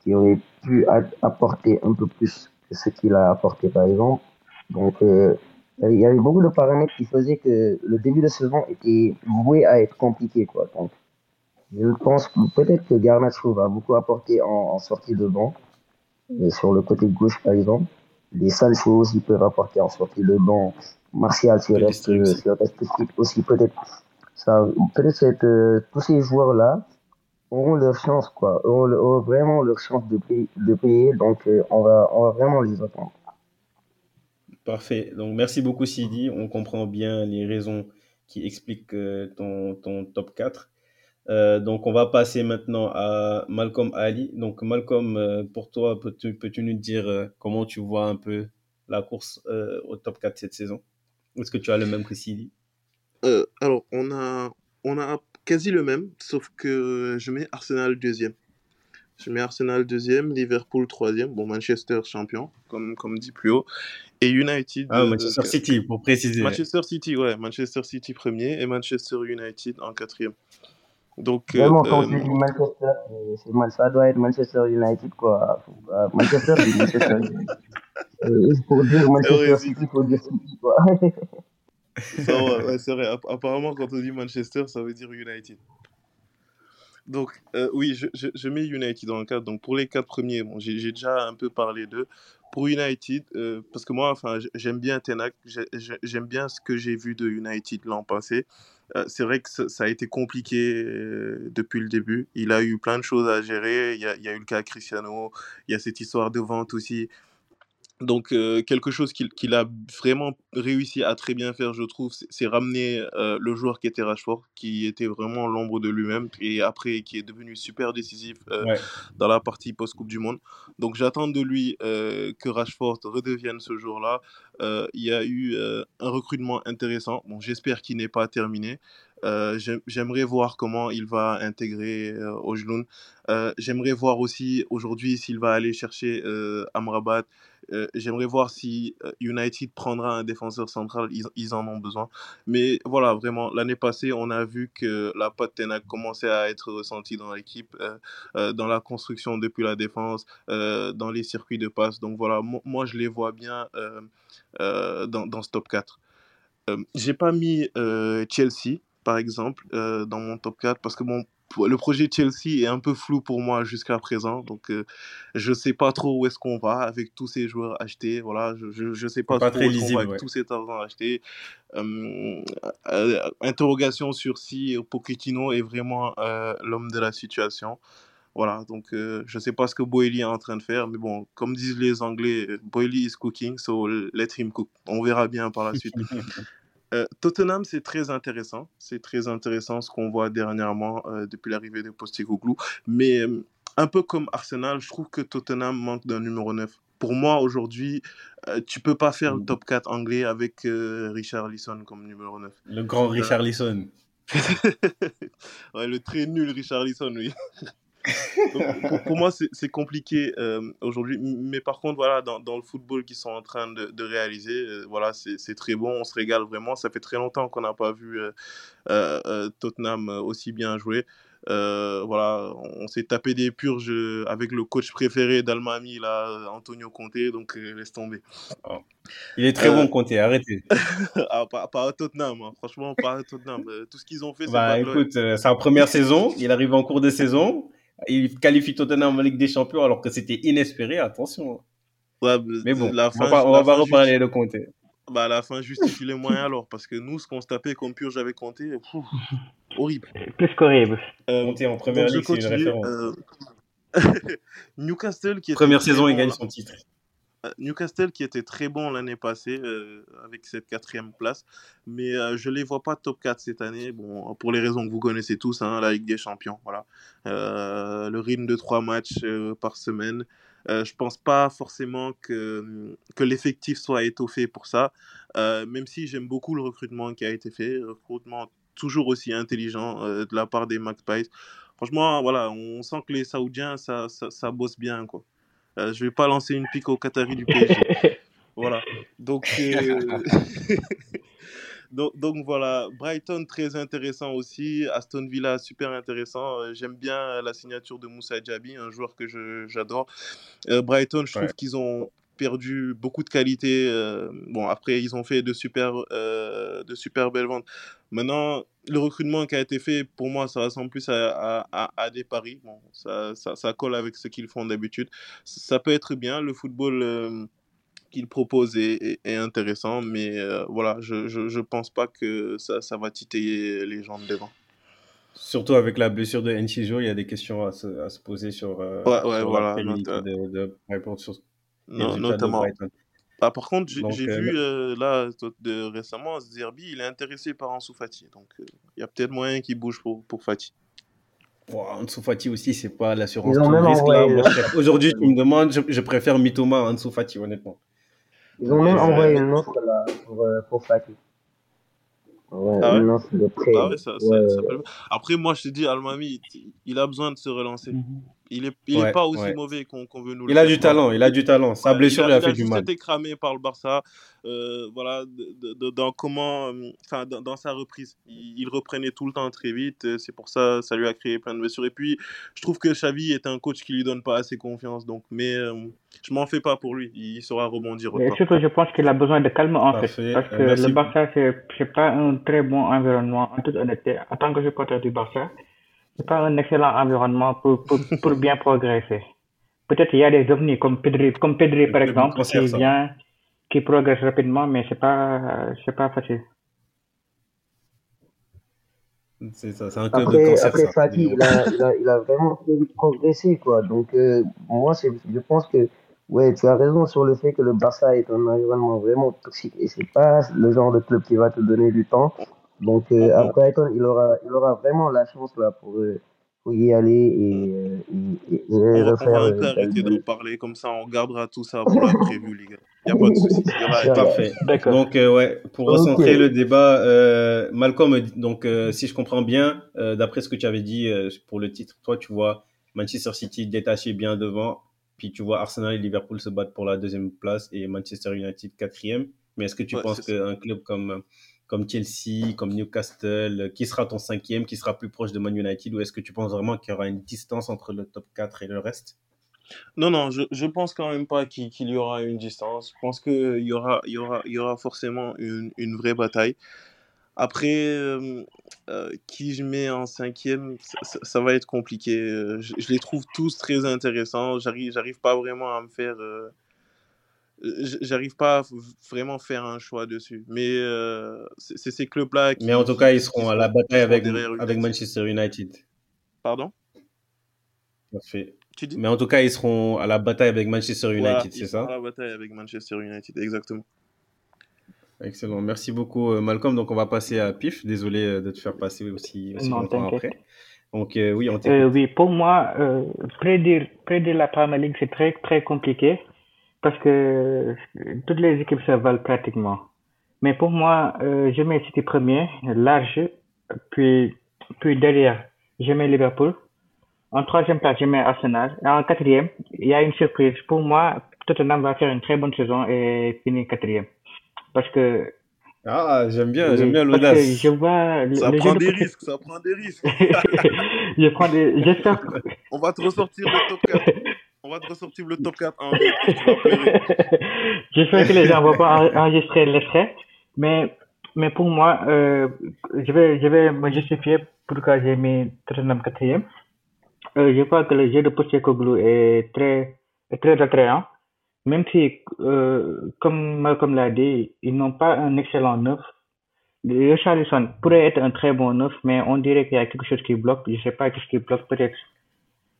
qui aurait pu apporter un peu plus que ce qu'il a apporté par exemple. Donc euh, il y avait beaucoup de paramètres qui faisaient que le début de saison était voué à être compliqué. Quoi. Donc, je pense peut-être que Garnacho va beaucoup apporter en, sortie de banc, et sur le côté gauche par exemple les sales choses ils peuvent apporter en sortie de banc. Martial, s'il reste, reste aussi, peut-être, ça, peut-être euh, tous ces joueurs-là auront leur chance, quoi, auront, vraiment leur chance de, payer, de payer donc euh, on, va, on va vraiment les attendre. Parfait. Donc, merci beaucoup, Sidi. On comprend bien les raisons qui expliquent euh, ton, ton top 4. Euh, donc, on va passer maintenant à Malcolm Ali. Donc, Malcolm, euh, pour toi, peux-tu peux nous dire euh, comment tu vois un peu la course au top 4 cette saison? Est-ce que tu as le même que Sidi? Alors, on a, on a quasi le même, sauf que je mets Arsenal deuxième. Je mets Arsenal deuxième, Liverpool troisième, bon Manchester champion, comme, comme dit plus haut, et United. Ah, Manchester City, pour préciser. Manchester City, ouais, Manchester City premier et Manchester United en quatrième. Donc, Vraiment, quand euh, tu dis Manchester, c'est, ça doit être Manchester United, quoi. Manchester, c'est Manchester United. pour dire Manchester City, il faut dire City, quoi. ouais, c'est vrai. Apparemment, quand on dit Manchester, ça veut dire United. Donc, euh, oui, je, je, je, mets United dans le cadre. Donc, pour les quatre premiers, bon, j'ai, déjà un peu parlé d'eux. Pour United, euh, parce que moi, enfin, j'aime bien Tenac, j'aime bien ce que j'ai vu de United l'an passé. Euh, c'est vrai que ça, a été compliqué euh, depuis le début. Il a eu plein de choses à gérer. Il y a, il y a eu le cas Cristiano, il y a cette histoire de vente aussi. Donc, euh, quelque chose qu'il a vraiment réussi à très bien faire, je trouve, c'est ramener euh, le joueur qui était Rashford, qui était vraiment l'ombre de lui-même, et après qui est devenu super décisif euh, dans la partie post-Coupe du Monde. Donc, j'attends de lui que Rashford redevienne ce jour-là. Il y a eu un recrutement intéressant. Bon, j'espère qu'il n'est pas terminé. Euh, j'ai- J'aimerais voir comment il va intégrer euh, Ojloun. Euh, J'aimerais voir aussi aujourd'hui s'il va aller chercher Amrabat. Euh, J'aimerais voir si euh, United prendra un défenseur central. Ils, en ont besoin. Mais voilà, vraiment, l'année passée, on a vu que la patte Tenac commençait à être ressentie dans l'équipe, euh, dans la construction depuis la défense, dans les circuits de passe. Donc voilà, mo- moi, je les vois bien dans, dans ce top 4. Euh, j'ai pas mis Chelsea, par exemple, dans mon top 4 parce que bon, le projet Chelsea est un peu flou pour moi jusqu'à présent. Donc, euh, je sais pas trop où est-ce qu'on va avec tous ces joueurs achetés. Voilà, je, je sais pas, Pas trop très où est-ce qu'on va lisible, avec ouais. tout cet argent acheté. Euh, euh, interrogation sur si Pochettino est vraiment euh, l'homme de la situation. Voilà, donc je sais pas ce que Boehly est en train de faire, mais bon, comme disent les Anglais, Boehly is cooking, so let him cook. On verra bien par la suite. Euh, Tottenham, c'est très intéressant. C'est très intéressant ce qu'on voit dernièrement euh, depuis l'arrivée de Postecoglou. Mais euh, un peu comme Arsenal, je trouve que Tottenham manque d'un numéro 9. Pour moi, aujourd'hui, tu peux pas faire le top 4 anglais avec Richard Lisson comme numéro 9. Le grand Richard Lisson. ouais, le très nul Richard Lisson, oui. Donc, pour, pour moi, c'est compliqué euh, aujourd'hui. Mais par contre, voilà, dans, dans le football qu'ils sont en train de, de réaliser, euh, voilà, c'est très bon. On se régale vraiment. Ça fait très longtemps qu'on n'a pas vu euh, Tottenham aussi bien jouer. Voilà, on s'est tapé des purges avec le coach préféré d'Almami, là, Antonio Conte, donc laisse tomber. Il est très bon, Conte, arrêtez. ah, pas, pas à Tottenham, hein. franchement, pas à Tottenham. Tout ce qu'ils ont fait, c'est Bah écoute, sa première saison, il arrive en cours de saison, il qualifie Tottenham en Ligue des Champions alors que c'était inespéré, attention. Ouais, Mais bon, la on va pas, on la va pas fin reparler justi- de Conte. bah, à la fin justifie les moyens alors, parce que nous, ce qu'on se tapait comme purge avec pfff, horrible. Plus qu'horrible. Euh, en première ligue, c'est une référence. euh, Newcastle qui était Première saison, il gagne son titre. Euh, Newcastle qui était très bon l'année passée euh, avec cette quatrième place, mais euh, je les vois pas top 4 cette année. Bon, pour les raisons que vous connaissez tous, hein, la Ligue des Champions, voilà. Le rythme de trois matchs par semaine. Je pense pas forcément que, que l'effectif soit étoffé pour ça, même si j'aime beaucoup le recrutement qui a été fait, recrutement toujours aussi intelligent de la part des Magpies. Franchement, voilà, on sent que les Saoudiens, ça, ça, ça bosse bien, quoi. Euh, je vais pas lancer une pique au Qatari du PSG. Voilà. Donc, euh, donc, donc voilà, Brighton très intéressant aussi, Aston Villa super intéressant. Euh, J'aime bien la signature de Moussa Diaby, un joueur que j'adore. Euh, Brighton, je trouve Ouais. qu'ils ont perdu beaucoup de qualité. euh, bon, après, ils ont fait de super, euh, de super belles ventes. Maintenant, le recrutement qui a été fait, pour moi, ça ressemble plus à, à, des paris. Bon, ça, ça, ça colle avec ce qu'ils font d'habitude. Ça peut être bien. Le football euh, qu'ils proposent est, est- est intéressant, mais euh, voilà, je, je, je pense pas que ça, ça va titiller les gens de devant. Surtout avec la blessure de Enchijo, il y a des questions à se, à se poser sur, Ouais, ouais, sur voilà, la de, de Brighton, sur Non, notamment. Ah, par contre, j'ai euh, vu euh, là de, récemment, Zerbi, il est intéressé par Ansu Fati. Donc, euh, il y a peut-être moyen qu'il bouge pour, pour Fati. Bon, Ansu Fati aussi, c'est pas l'assurance tout risque Aujourd'hui, tu me demandes, je, je préfère Mitoma à Ansu Fati, honnêtement. Ils ont même envoyé une offre là pour, euh, pour Fati. Ouais, Ah ouais? une offre de prêt. Ah ouais, ça, ça- Ouais, ça peut le- Après, moi, je te dis, Almami, il, il a besoin de se relancer. Il est, il est pas aussi ouais. mauvais qu'on veut nous le Il a faire du talent, il a du talent. Sa Ouais, blessure il lui a, a il a fait du juste mal. été cramé par le Barça, euh, voilà, de- de- dans comment, euh, enfin, dans, dans sa reprise. Il, il reprenait tout le temps très vite, euh, c'est pour ça, ça lui a créé plein de blessures. Et puis, je trouve que Xavi est un coach qui lui donne pas assez confiance, donc, mais euh, je m'en fais pas pour lui, il saura rebondir autant. surtout, je pense qu'il a besoin de calme en Parfait. fait. Parce Euh, que merci. le Barça, c'est c'est pas un très bon environnement, en toute honnêteté. En tant que supporter du Barça, c'est pas un excellent environnement pour, pour, pour bien progresser. Peut-être il y a des ovnis comme Pedri, comme Pedri par Le exemple, qui vient, qui progresse rapidement, mais c'est pas, c'est pas facile. C'est ça, c'est un club de Après, cancer, après ça. Fati, il a, il, a, il a vraiment très vite progressé, quoi. Donc, euh, moi, c'est, je pense que, ouais, tu as raison sur le fait que le Barça est un environnement vraiment toxique et c'est pas le genre de club qui va te donner du temps. Donc, euh, à Brighton, il aura, il aura vraiment la chance, là, pour, euh, y aller et, euh, et, et- et On va, on refaire euh, arrêter d'en parler, comme ça on gardera tout ça pour la prévue, les gars. Il n'y a pas de souci. Parfait. D'accord. Donc, euh, ouais, pour recentrer le débat, euh, Malcolm, donc, euh, si je comprends bien, euh, d'après ce que tu avais dit euh, pour le titre, toi, tu vois Manchester City détaché bien devant, puis tu vois Arsenal et Liverpool se battre pour la deuxième place et Manchester United quatrième. Mais est-ce que tu Ouais, penses qu'un club comme, comme Chelsea, comme Newcastle, euh, qui sera ton cinquième, qui sera plus proche de Man United, ou est-ce que tu penses vraiment qu'il y aura une distance entre le top 4 et le reste? Non, non, je, je pense quand même pas qu'il y aura une distance. Je pense qu'il y aura, y aura, y aura forcément une, une vraie bataille. Après, euh, euh, qui je mets en cinquième, ça, va être compliqué. Euh, Je, les trouve tous très intéressants. J'arrive, j'arrive pas vraiment à me faire. euh, j'arrive pas à vraiment faire un choix dessus. Mais euh, c'est ces clubs-là qui, Mais en tout cas, ils seront à la bataille avec. Manchester United. Pardon? Parfait. Tu dis? Mais en tout cas, ils seront à la bataille avec Manchester United, ils c'est sont à ça la bataille avec Manchester United, exactement. Excellent. Merci beaucoup, euh, Malcolm. Donc, on va passer à Pif. Désolé euh, de te faire passer aussi, aussi Non, longtemps après. Donc, euh, oui, on Euh, oui, pour moi, euh, prédire, prédire la Premier League, c'est très, très compliqué parce que euh, toutes les équipes se valent pratiquement. Mais pour moi, euh, je mets City premier, large, puis, puis derrière, je mets Liverpool. En troisième place, je mets Arsenal. Et en quatrième, il y a une surprise. Pour moi, Tottenham va faire une très bonne saison et finir quatrième. Parce que, Ah, j'aime bien, j'aime bien l'audace. je vois le, Ça le prend de des risques, ça prend des risques. je prends des, j'espère On va te ressortir le top 4. On va te ressortir le top 4 en. J'espère que les gens vont pas en- enregistrer l'extrait, mais, mais pour moi, euh, je vais, je vais me justifier pourquoi j'ai mis Tottenham quatrième. Euh, je crois que le jeu de Postecoglou est très, est très attrayant, même si, euh, comme Malcolm l'a dit, ils n'ont pas un excellent neuf. Richarlison pourrait être un très bon neuf, mais on dirait qu'il y a quelque chose qui bloque. Je sais pas qu'est-ce qui bloque, peut-être.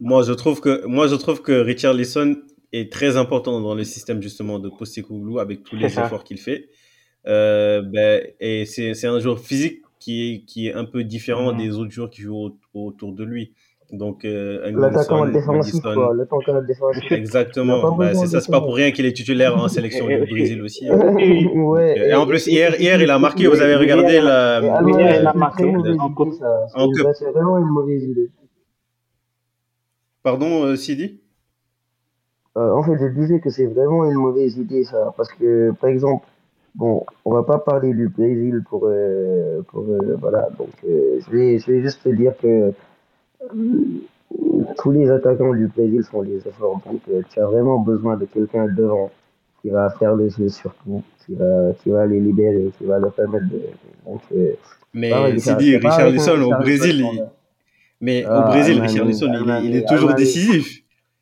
Moi, je trouve que, moi, je trouve que Richard Lisson est très important dans le système, justement, de Postecoglou avec tous les efforts qu'il fait. Euh, ben, et c'est, c'est un joueur physique qui est, qui est un peu différent Mhm. des autres joueurs qui jouent au- autour de lui. Donc, euh, L'attaquant défensif, quoi. L'attaquant défensif. Exactement. Bah, c'est ça, c'est pas pour rien qu'il est titulaire en sélection du Brésil aussi. Et- ouais. Et en plus, hier, hier, il a marqué, vous avez regardé la, hier, il a marqué en coupe. c'est vraiment une mauvaise idée. Pardon, euh, Sidi? Euh, en fait, je disais que c'est vraiment une mauvaise idée, ça. Parce que, par exemple, bon, on va pas parler du Brésil pour. euh, pour euh, voilà. Donc, je, vais, je vais juste te dire que tous les attaquants du Brésil font les efforts. Donc, tu as vraiment besoin de quelqu'un devant qui va faire le jeu surtout, qui va, qui va les libérer, qui va leur permettre de. Donc, Mais Sidi, un Richarlison au Brésil, mais au Ah, Brésil, Richarlison, il il est toujours décisif.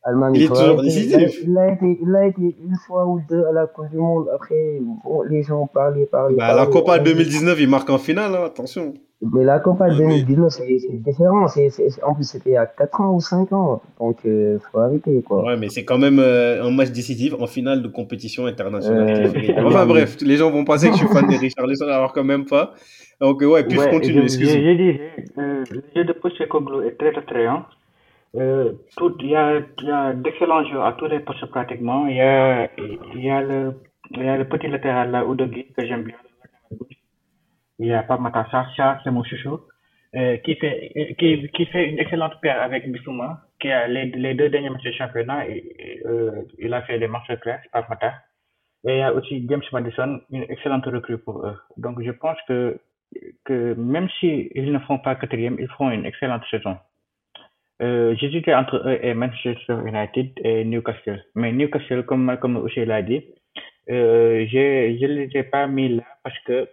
Allemagne, Il est toujours décisif. il a été, il a été une fois ou deux à la Coupe du Monde. Après, bon, les gens parlaient, parlaient, Bah, la. Copa On- 2019, il marque en finale, hein, attention. Mais la Copa Ouais, mais- 2019, c'est c'est différent. C'est, c'est- en plus, c'était à 4 ans ou 5 ans. Donc, il faut arrêter, quoi. Ouais, mais c'est quand même euh, un match décisif en finale de compétition internationale. Euh, Enfin bref, les gens vont penser que je suis fan de Richarlison alors quand même pas. Donc ouais, puis Ouais, continue, je, je disais, euh, le jeu de Postecoglou est très attrayant. Euh, il y a, a d'excellents joueurs à tous les postes pratiquement. Il y a, y a le, y a le petit latéral là, Udogi, que j'aime bien. Il y a pas Matassa, ça, c'est mon chouchou, euh, qui fait, euh, qui, qui fait une excellente paire avec Bissouma, qui a les, les deux derniers matchs de championnat, et, euh, il a fait des masterclass par Mata. Et il y a aussi James Madison, une excellente recrue pour eux. Donc je pense que, que même si ils ne font pas quatrième, ils feront une excellente saison. Euh, J'hésitais entre eux et Manchester United et Newcastle. Mais Newcastle, comme, aussi l'a dit, euh, je ne les ai pas mis là parce que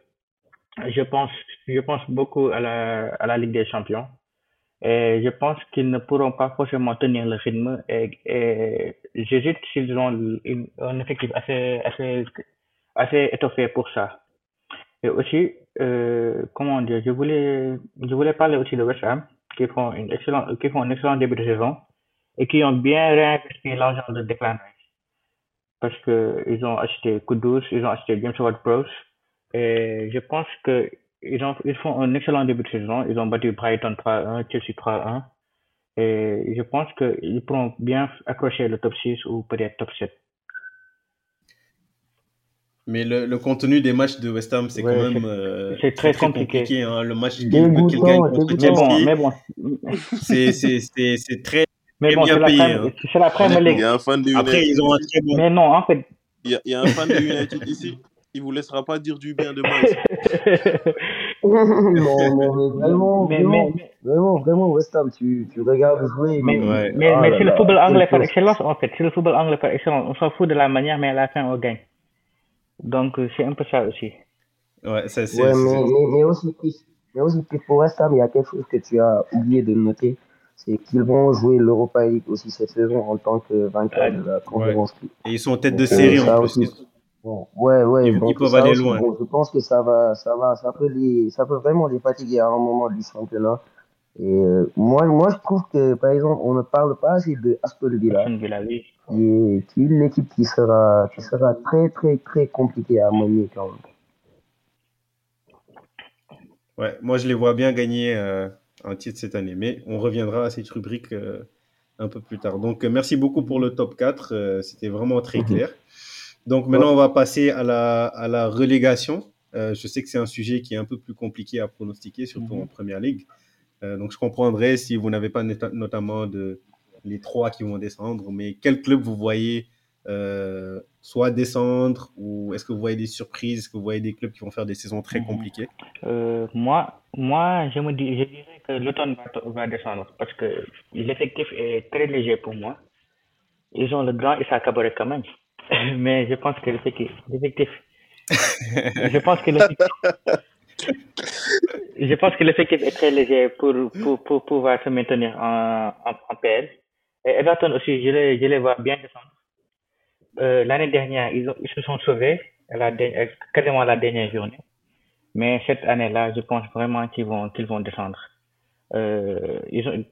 je pense, je pense beaucoup à la, à la Ligue des Champions. Et je pense qu'ils ne pourront pas forcément tenir le rythme. Et, et j'hésite s'ils ont une- un effectif assez, assez, assez étoffé pour ça. Et aussi, euh, comment dire, je voulais, je voulais parler aussi de West Ham, qui font une excellente, qui font un excellent début de saison et qui ont bien réinvesti l'argent de Declan. Parce que ils ont acheté Kudus, ils ont acheté James Ward-Prowse et je pense que ils ont, ils font un excellent début de saison. Ils ont battu Brighton 3-1, Chelsea 3-1 Et je pense qu'ils pourront bien accrocher le top 6 ou peut-être top 7. Mais le, le, contenu des matchs de West Ham, c'est Ouais, quand même euh, c'est très compliqué. hein. Le match qu'il gagne contre dégoûtant. Mais bon, Chelsea, mais bon, c'est c'est- c'est- c'est très, mais très bon, bien c'est la, payé. Hein. c'est la Premier Il League. y a un fan de Après, United. ils ont un très bon. Mais non, en fait, Il y a, il y a un fan de United ici. Il vous laissera pas dire du bien de moi ici. non, non, mais vraiment, mais, vraiment, mais, vraiment, vraiment, West Ham, tu, tu regardes jouer, mais, mais, Ouais. mais, ah mais là c'est le football anglais par excellence, en fait. C'est le football anglais par excellence. On s'en fout de la manière, mais à la fin, on gagne. Donc, euh, c'est un peu ça aussi. Ouais, ça, c'est. Ouais, mais, mais, mais aussi, mais aussi pour West Ham, il y a quelque chose que tu as oublié de noter, c'est qu'ils vont jouer l'Europa League aussi cette saison en tant que vainqueur de la conférence League. Et ils sont en tête de euh, série en plus. aussi, Bon, ouais, ouais, Ils- donc ils peuvent aller aussi, loin. bon, je pense que ça va, ça va, ça peut les, ça peut vraiment les fatiguer à un moment du championnat. Et euh, moi, moi, je trouve que, par exemple, on ne parle pas assez de Aston Villa, Aston Villa, oui. qui est, qui est une équipe qui sera, qui sera très, très, très compliquée à manier quand même. Ouais, moi je les vois bien gagner euh, un titre cette année, mais on reviendra à cette rubrique euh, un peu plus tard. Donc euh, merci beaucoup pour le top 4, euh, c'était vraiment très Mhm. clair. Donc maintenant on va passer à la, à la relégation. Euh, je sais que c'est un sujet qui est un peu plus compliqué à pronostiquer, surtout Mhm. en Première Ligue. Euh, donc je comprendrais si vous n'avez pas nota- notamment de, les trois qui vont descendre, mais quel club vous voyez euh, soit descendre ou est-ce que vous voyez des surprises, est-ce que vous voyez des clubs qui vont faire des saisons très Mhm. compliquées? Euh, moi, moi, je me dis, je dirais que l'automne va, va descendre parce que l'effectif est très léger pour moi. Ils ont le grand Issa Kabore quand même. Mais je pense que l'effectif, je pense que l'effectif, je pense que l'effectif est très léger pour, pour, pour pouvoir se maintenir en, en, en PL. Et Everton aussi, je les, je les vois bien descendre. Euh, l'année dernière, ils, ils se sont sauvés à la, à quasiment à la dernière journée. Mais cette année-là, je pense vraiment qu'ils vont, qu'ils vont descendre. Euh,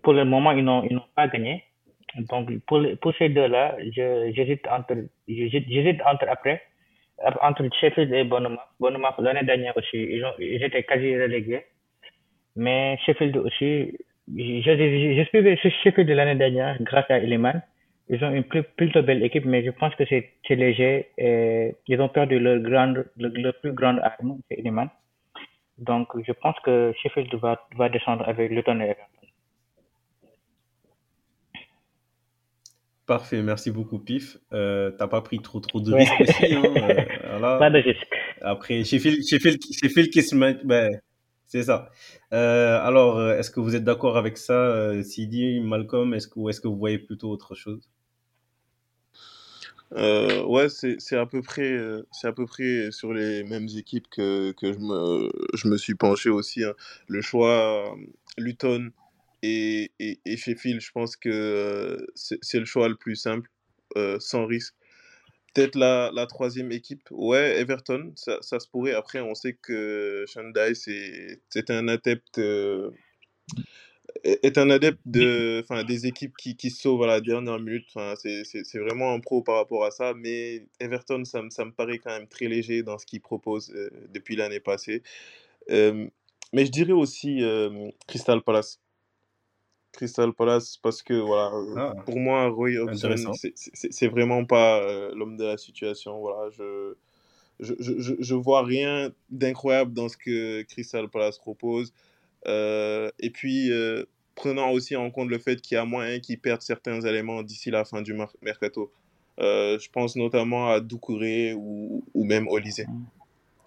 pour le moment, ils n'ont, pas gagné. Donc, pour, pour ces deux-là, j'hésite entre, j'hésite entre après, entre Sheffield et. Bournemouth, l'année dernière aussi, ils ont, ils étaient quasi relégués. Mais Sheffield aussi, je, je, je Sheffield de l'année dernière grâce à Illiman. Ils ont une plutôt belle équipe, mais je pense que c'est, léger et ils ont perdu leur grande, leur, plus grande arme, c'est Illiman. Donc, je pense que Sheffield va, va descendre avec Luton et Parfait, merci beaucoup Pif. Euh, T'as pas pris trop trop de Ouais. risques aussi. Hein, euh, voilà. Pas de risque. Après, Sheffield, Sheffield qui se met, ben, c'est ça. Euh, alors, est-ce que vous êtes d'accord avec ça, euh, Sidi, Malcolm, est-ce que, ou est-ce que vous voyez plutôt autre chose? Euh, ouais, c'est c'est à peu près euh, c'est à peu près sur les mêmes équipes que, que je me je me suis penché aussi. hein. Le choix euh, Luton et, et, et Sheffield, je pense que euh, c'est le choix le plus simple, euh, sans risque. Peut-être la, la troisième équipe, ouais, Everton, ça, ça se pourrait. Après, on sait que Shandai, c'est un adepte euh, est un adepte de, enfin, des équipes qui, qui se sauvent à la dernière minute. C'est vraiment un pro par rapport à ça. Mais Everton, ça, ça me paraît quand même très léger dans ce qu'il propose depuis l'année passée. Mais je dirais aussi Crystal Palace. Crystal Palace, parce que voilà, euh, Ah. pour moi, Roy Hodgson, c'est vraiment pas euh, l'homme de la situation. Voilà, je, je, je, je- vois rien d'incroyable dans ce que Crystal Palace propose. Euh, et puis, euh, prenant aussi en compte le fait qu'il y a moyen qu'ils perdent certains éléments d'ici la fin du mercato. Je pense notamment à Doucouré ou, ou même Olysée.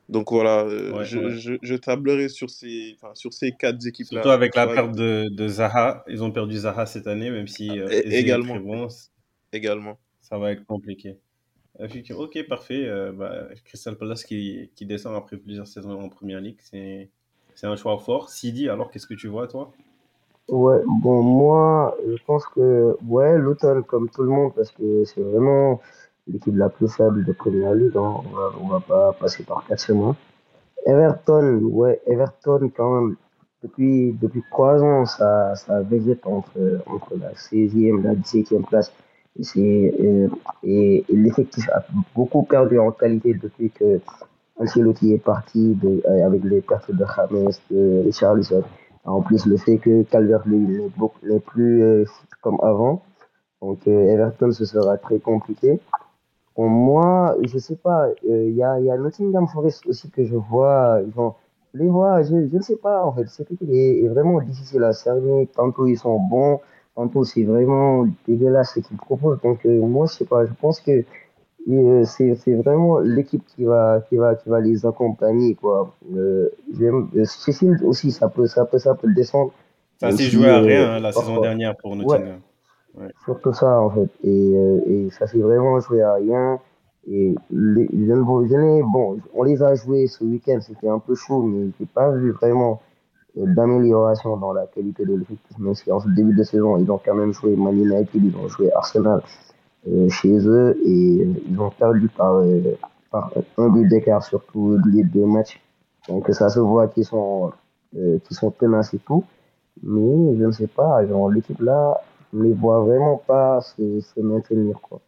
Donc voilà, euh, Ouais, je, ouais. je, je tablerai sur ces, enfin, sur ces quatre équipes-là. Surtout avec la perte de, de Zaha. Ils ont perdu Zaha cette année, même si euh, est également. très bon, Également. ça va être compliqué. Ok, parfait. Euh, bah, Crystal Palace qui, qui descend après plusieurs saisons en Première Ligue, c'est c'est un choix fort. Sidi, alors qu'est-ce que tu vois, toi? Ouais, bon, moi, je pense que, ouais, l'automne, comme tout le monde, parce que c'est vraiment l'équipe la plus faible de Première Ligue, hein. On va, on va pas passer par quatre chemins. Everton, ouais, Everton, quand même, depuis, depuis trois ans, ça, ça végète entre, entre la 16e et la 17e place. Euh, et, l'effectif a beaucoup perdu en qualité depuis que Ancelotti est parti de, euh, avec les pertes de James, de Richarlison. En plus, le fait que Calvert-Lewin n'est plus euh, comme avant. Donc, euh, Everton, ce sera très compliqué. Pour moi, je sais pas, il y, a, y a Nottingham Forest aussi que je vois. Les vois, je, je ne sais pas en fait. C'est est, est vraiment difficile à cerner. Tantôt ils sont bons, tantôt c'est vraiment dégueulasse ce qu'ils proposent. Donc, moi, je sais pas, je pense que euh, c'est vraiment l'équipe qui va qui va qui va les accompagner quoi euh, euh, Cécile aussi ça peut ça peut ça peut descendre ça s'est joué à rien hein, la saison dernière pour Nottingham ouais, surtout ça en fait et, et ça s'est vraiment joué à rien et les, les bon on les a joués ce week-end c'était un peu chaud mais j'ai pas vu vraiment d'amélioration dans la qualité de l'effectif même si en ce début de saison ils ont quand même joué Man United ils ont joué Arsenal euh, chez eux et euh, ils ont perdu par, euh, par un but d'écart sur tous les deux matchs. Donc ça se voit qu'ils sont, qu'ils sont tenaces et tout. Mais je ne sais pas, genre l'équipe là, je les vois vraiment pas se, se maintenir. Quoi.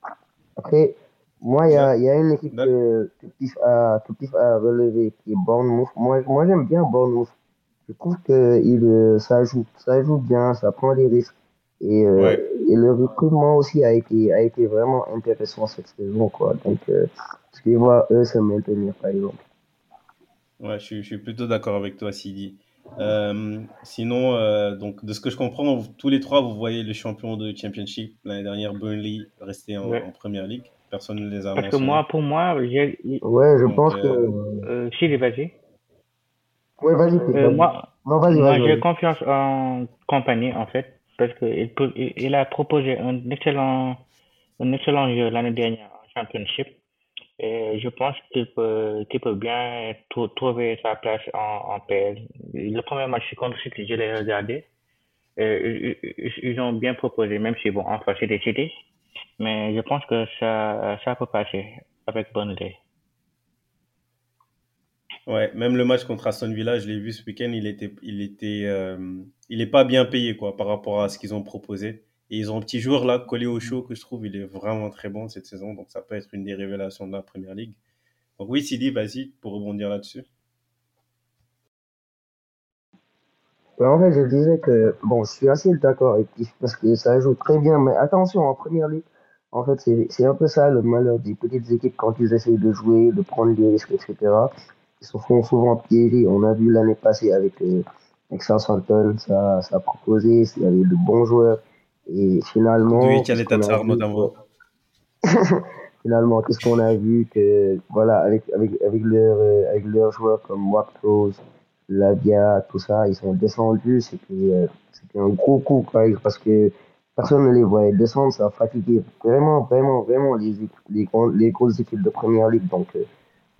Après, moi, il y a, y a une équipe que, que Pif a, a relevé qui est Bournemouth. Moi, moi j'aime bien Bournemouth. Je trouve que il, ça, joue, ça joue bien, ça prend des risques. Et, euh, et, le recrutement aussi a été, a été vraiment intéressant cette saison. Quoi. Donc, euh, je les vois eux se maintenir, par exemple. Ouais, je, je suis plutôt d'accord avec toi, Sidi. Euh, sinon, euh, donc, de ce que je comprends, tous les trois, vous voyez le champion de Championship l'année dernière, Burnley, rester en, Ouais. en Première Ligue. Personne ne les a Parce que moi, pour moi, j'ai. Ouais, je Donc, pense euh, que. Euh, si, vas-y. Ouais, vas-y, Euh, moi, Non, vas-y, moi j'ai confiance en compagnie, en fait, parce qu'il il a proposé un excellent, un excellent jeu l'année dernière en Championship. Et je pense qu'il peut, qu'il peut bien trou- trouver sa place en, en PL. Le premier match contre City, je l'ai regardé. Et ils, ont bien proposé, même si bon, en face c'était City. Mais je pense que ça, ça peut passer avec Burnley. Ouais, même le match contre Aston Villa, je l'ai vu ce week-end, il était, il était, euh, pas bien payé quoi par rapport à ce qu'ils ont proposé. Et ils ont un petit joueur là collé au chaud que je trouve il est vraiment très bon cette saison, donc ça peut être une des révélations de la Première Ligue. Donc oui, Sidi, vas-y pour rebondir là-dessus. Ouais, en fait, je disais que, bon, je suis assez d'accord avec Pif parce que ça joue très bien, mais attention, en première ligue, en fait, c'est c'est un peu ça le malheur des petites équipes quand ils essayent de jouer, de prendre des risques, etc. Ils se font souvent piéger. On a vu l'année passée avec, euh, avec Southampton, ça, ça a proposé, il y avait de bons joueurs. Et finalement. Finalement, qu'est-ce qu'on a vu que, voilà, avec, avec, avec leurs euh, avec leurs joueurs comme Waptos, Lavia, tout ça, ils sont descendus. C'était euh, un gros coup, quoi, parce que personne ne les voyait descendre. Ça a fatigué vraiment, vraiment, vraiment les, les, les grosses équipes de première ligue. Donc,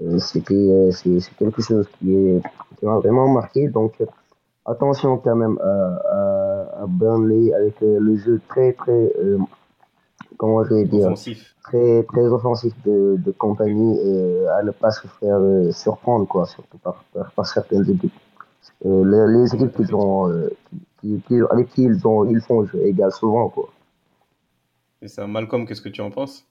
euh, c'était c'est quelque chose qui est qui m'a vraiment marqué. Donc, attention quand même à, à, à Burnley avec euh, le jeu très, très, euh, comment je vais dire, Offensif. très très offensif de, de compagnie et à ne pas se faire euh, surprendre quoi surtout par, par, par certaines équipes Euh, les, les équipes qui ont euh, qui, qui- avec qui ils ont ils font jeu égal souvent quoi Et ça, Malcolm, qu'est-ce que tu en penses?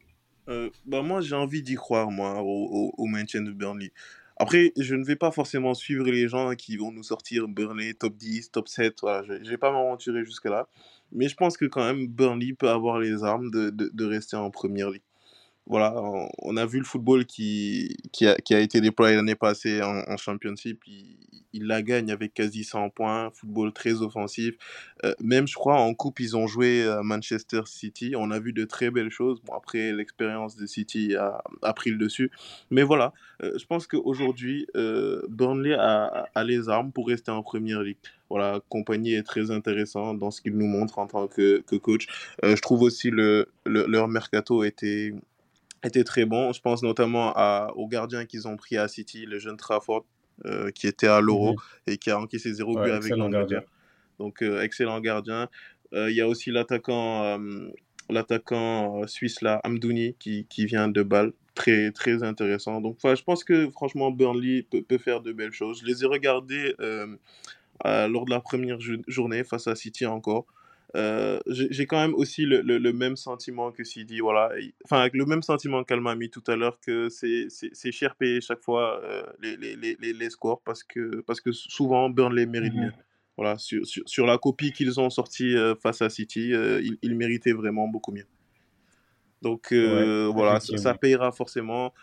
Euh, bah moi, j'ai envie d'y croire, moi, au, au- au maintien de Burnley. Après, je ne vais pas forcément suivre les gens qui vont nous sortir Burnley top 10, top 7. Voilà, je ne vais pas m'aventurer jusque-là. Mais je pense que quand même, Burnley peut avoir les armes de, de, de rester en première ligue. Voilà, on, a vu le football qui, qui, a, qui a été déployé l'année passée en, en Championship. Il, il la gagne avec quasi 100 points, football très offensif. Euh, même, je crois, en coupe, ils ont joué à Manchester City. On a vu de très belles choses. Bon, après, l'expérience de City a, a pris le dessus. Mais voilà, euh, je pense qu'aujourd'hui, euh, Burnley a, a les armes pour rester en première ligue. Voilà, Compagnie est très intéressant dans ce qu'il nous montre en tant que, que coach. Euh, je trouve aussi le, le, leur mercato était, était très bon. Je pense notamment à, au gardien qu'ils ont pris à City, le jeune Trafford, euh, qui était à l'Euro Mhm. et qui a encaissé zéro but Ouais, avec excellent l'Angleterre. Donc, euh, excellent gardien. Euh, Il y a aussi l'attaquant euh, l'attaquant euh, suisse là, Amdouni, qui, qui vient de Bâle. Très, très intéressant. Donc, je pense que franchement, Burnley peut, peut faire de belles choses. Je les ai regardés euh, euh, lors de la première jou- journée face à City encore. Euh, j'ai quand même aussi le, le, le même sentiment que Sidi, voilà. Enfin, le même sentiment qu'elle m'a mis tout à l'heure, que c'est cher payé chaque fois euh, les, les, les, les scores parce que, parce que souvent Burnley mérite Mhm. mieux. voilà, sur, sur, sur la copie qu'ils ont sortie euh, face à City, ils, ils méritaient vraiment beaucoup mieux. Donc Ouais, voilà, ça, ça payera forcément.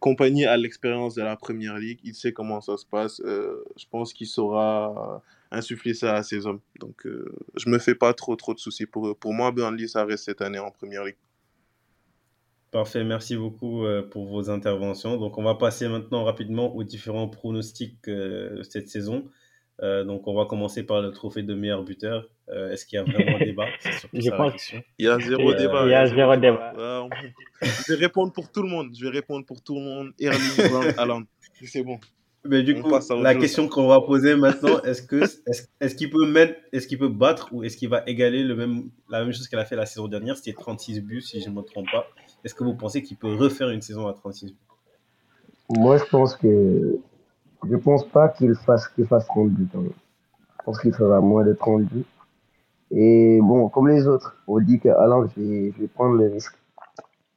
Compagnie a l'expérience de la première ligue, il sait comment ça se passe. Je pense qu'il saura insuffler ça à ses hommes. Donc euh, je me fais pas trop trop de soucis pour eux. Pour moi, Burnley, ça reste cette année en première ligue. Parfait, merci beaucoup euh, pour vos interventions. Donc, on va passer maintenant rapidement aux différents pronostics euh, cette saison. Euh, donc, on va commencer par le trophée de meilleur buteur. Euh, Est-ce qu'il y a vraiment débat? Je pense-. Il y a zéro Euh, débat. Il y a zéro débat. Je vais répondre pour tout le monde. Je vais répondre pour tout le monde. Erling Haaland. C'est bon. Mais du On coup, la question qu'on va poser maintenant, est-ce que est-ce qu'il peut mettre, est-ce qu'il peut battre ou est-ce qu'il va égaler le même, la même chose qu'elle a fait la saison dernière, c'était 36 buts si je ne me trompe pas. Est-ce que vous pensez qu'il peut refaire une saison à 36 buts? Moi, je pense que. Je pense pas qu'il fasse, qu'il fasse 30 buts. même. Je pense qu'il fera moins de 30 buts. Et bon, comme les autres, on dit que Haaland, je vais, je vais prendre le risque.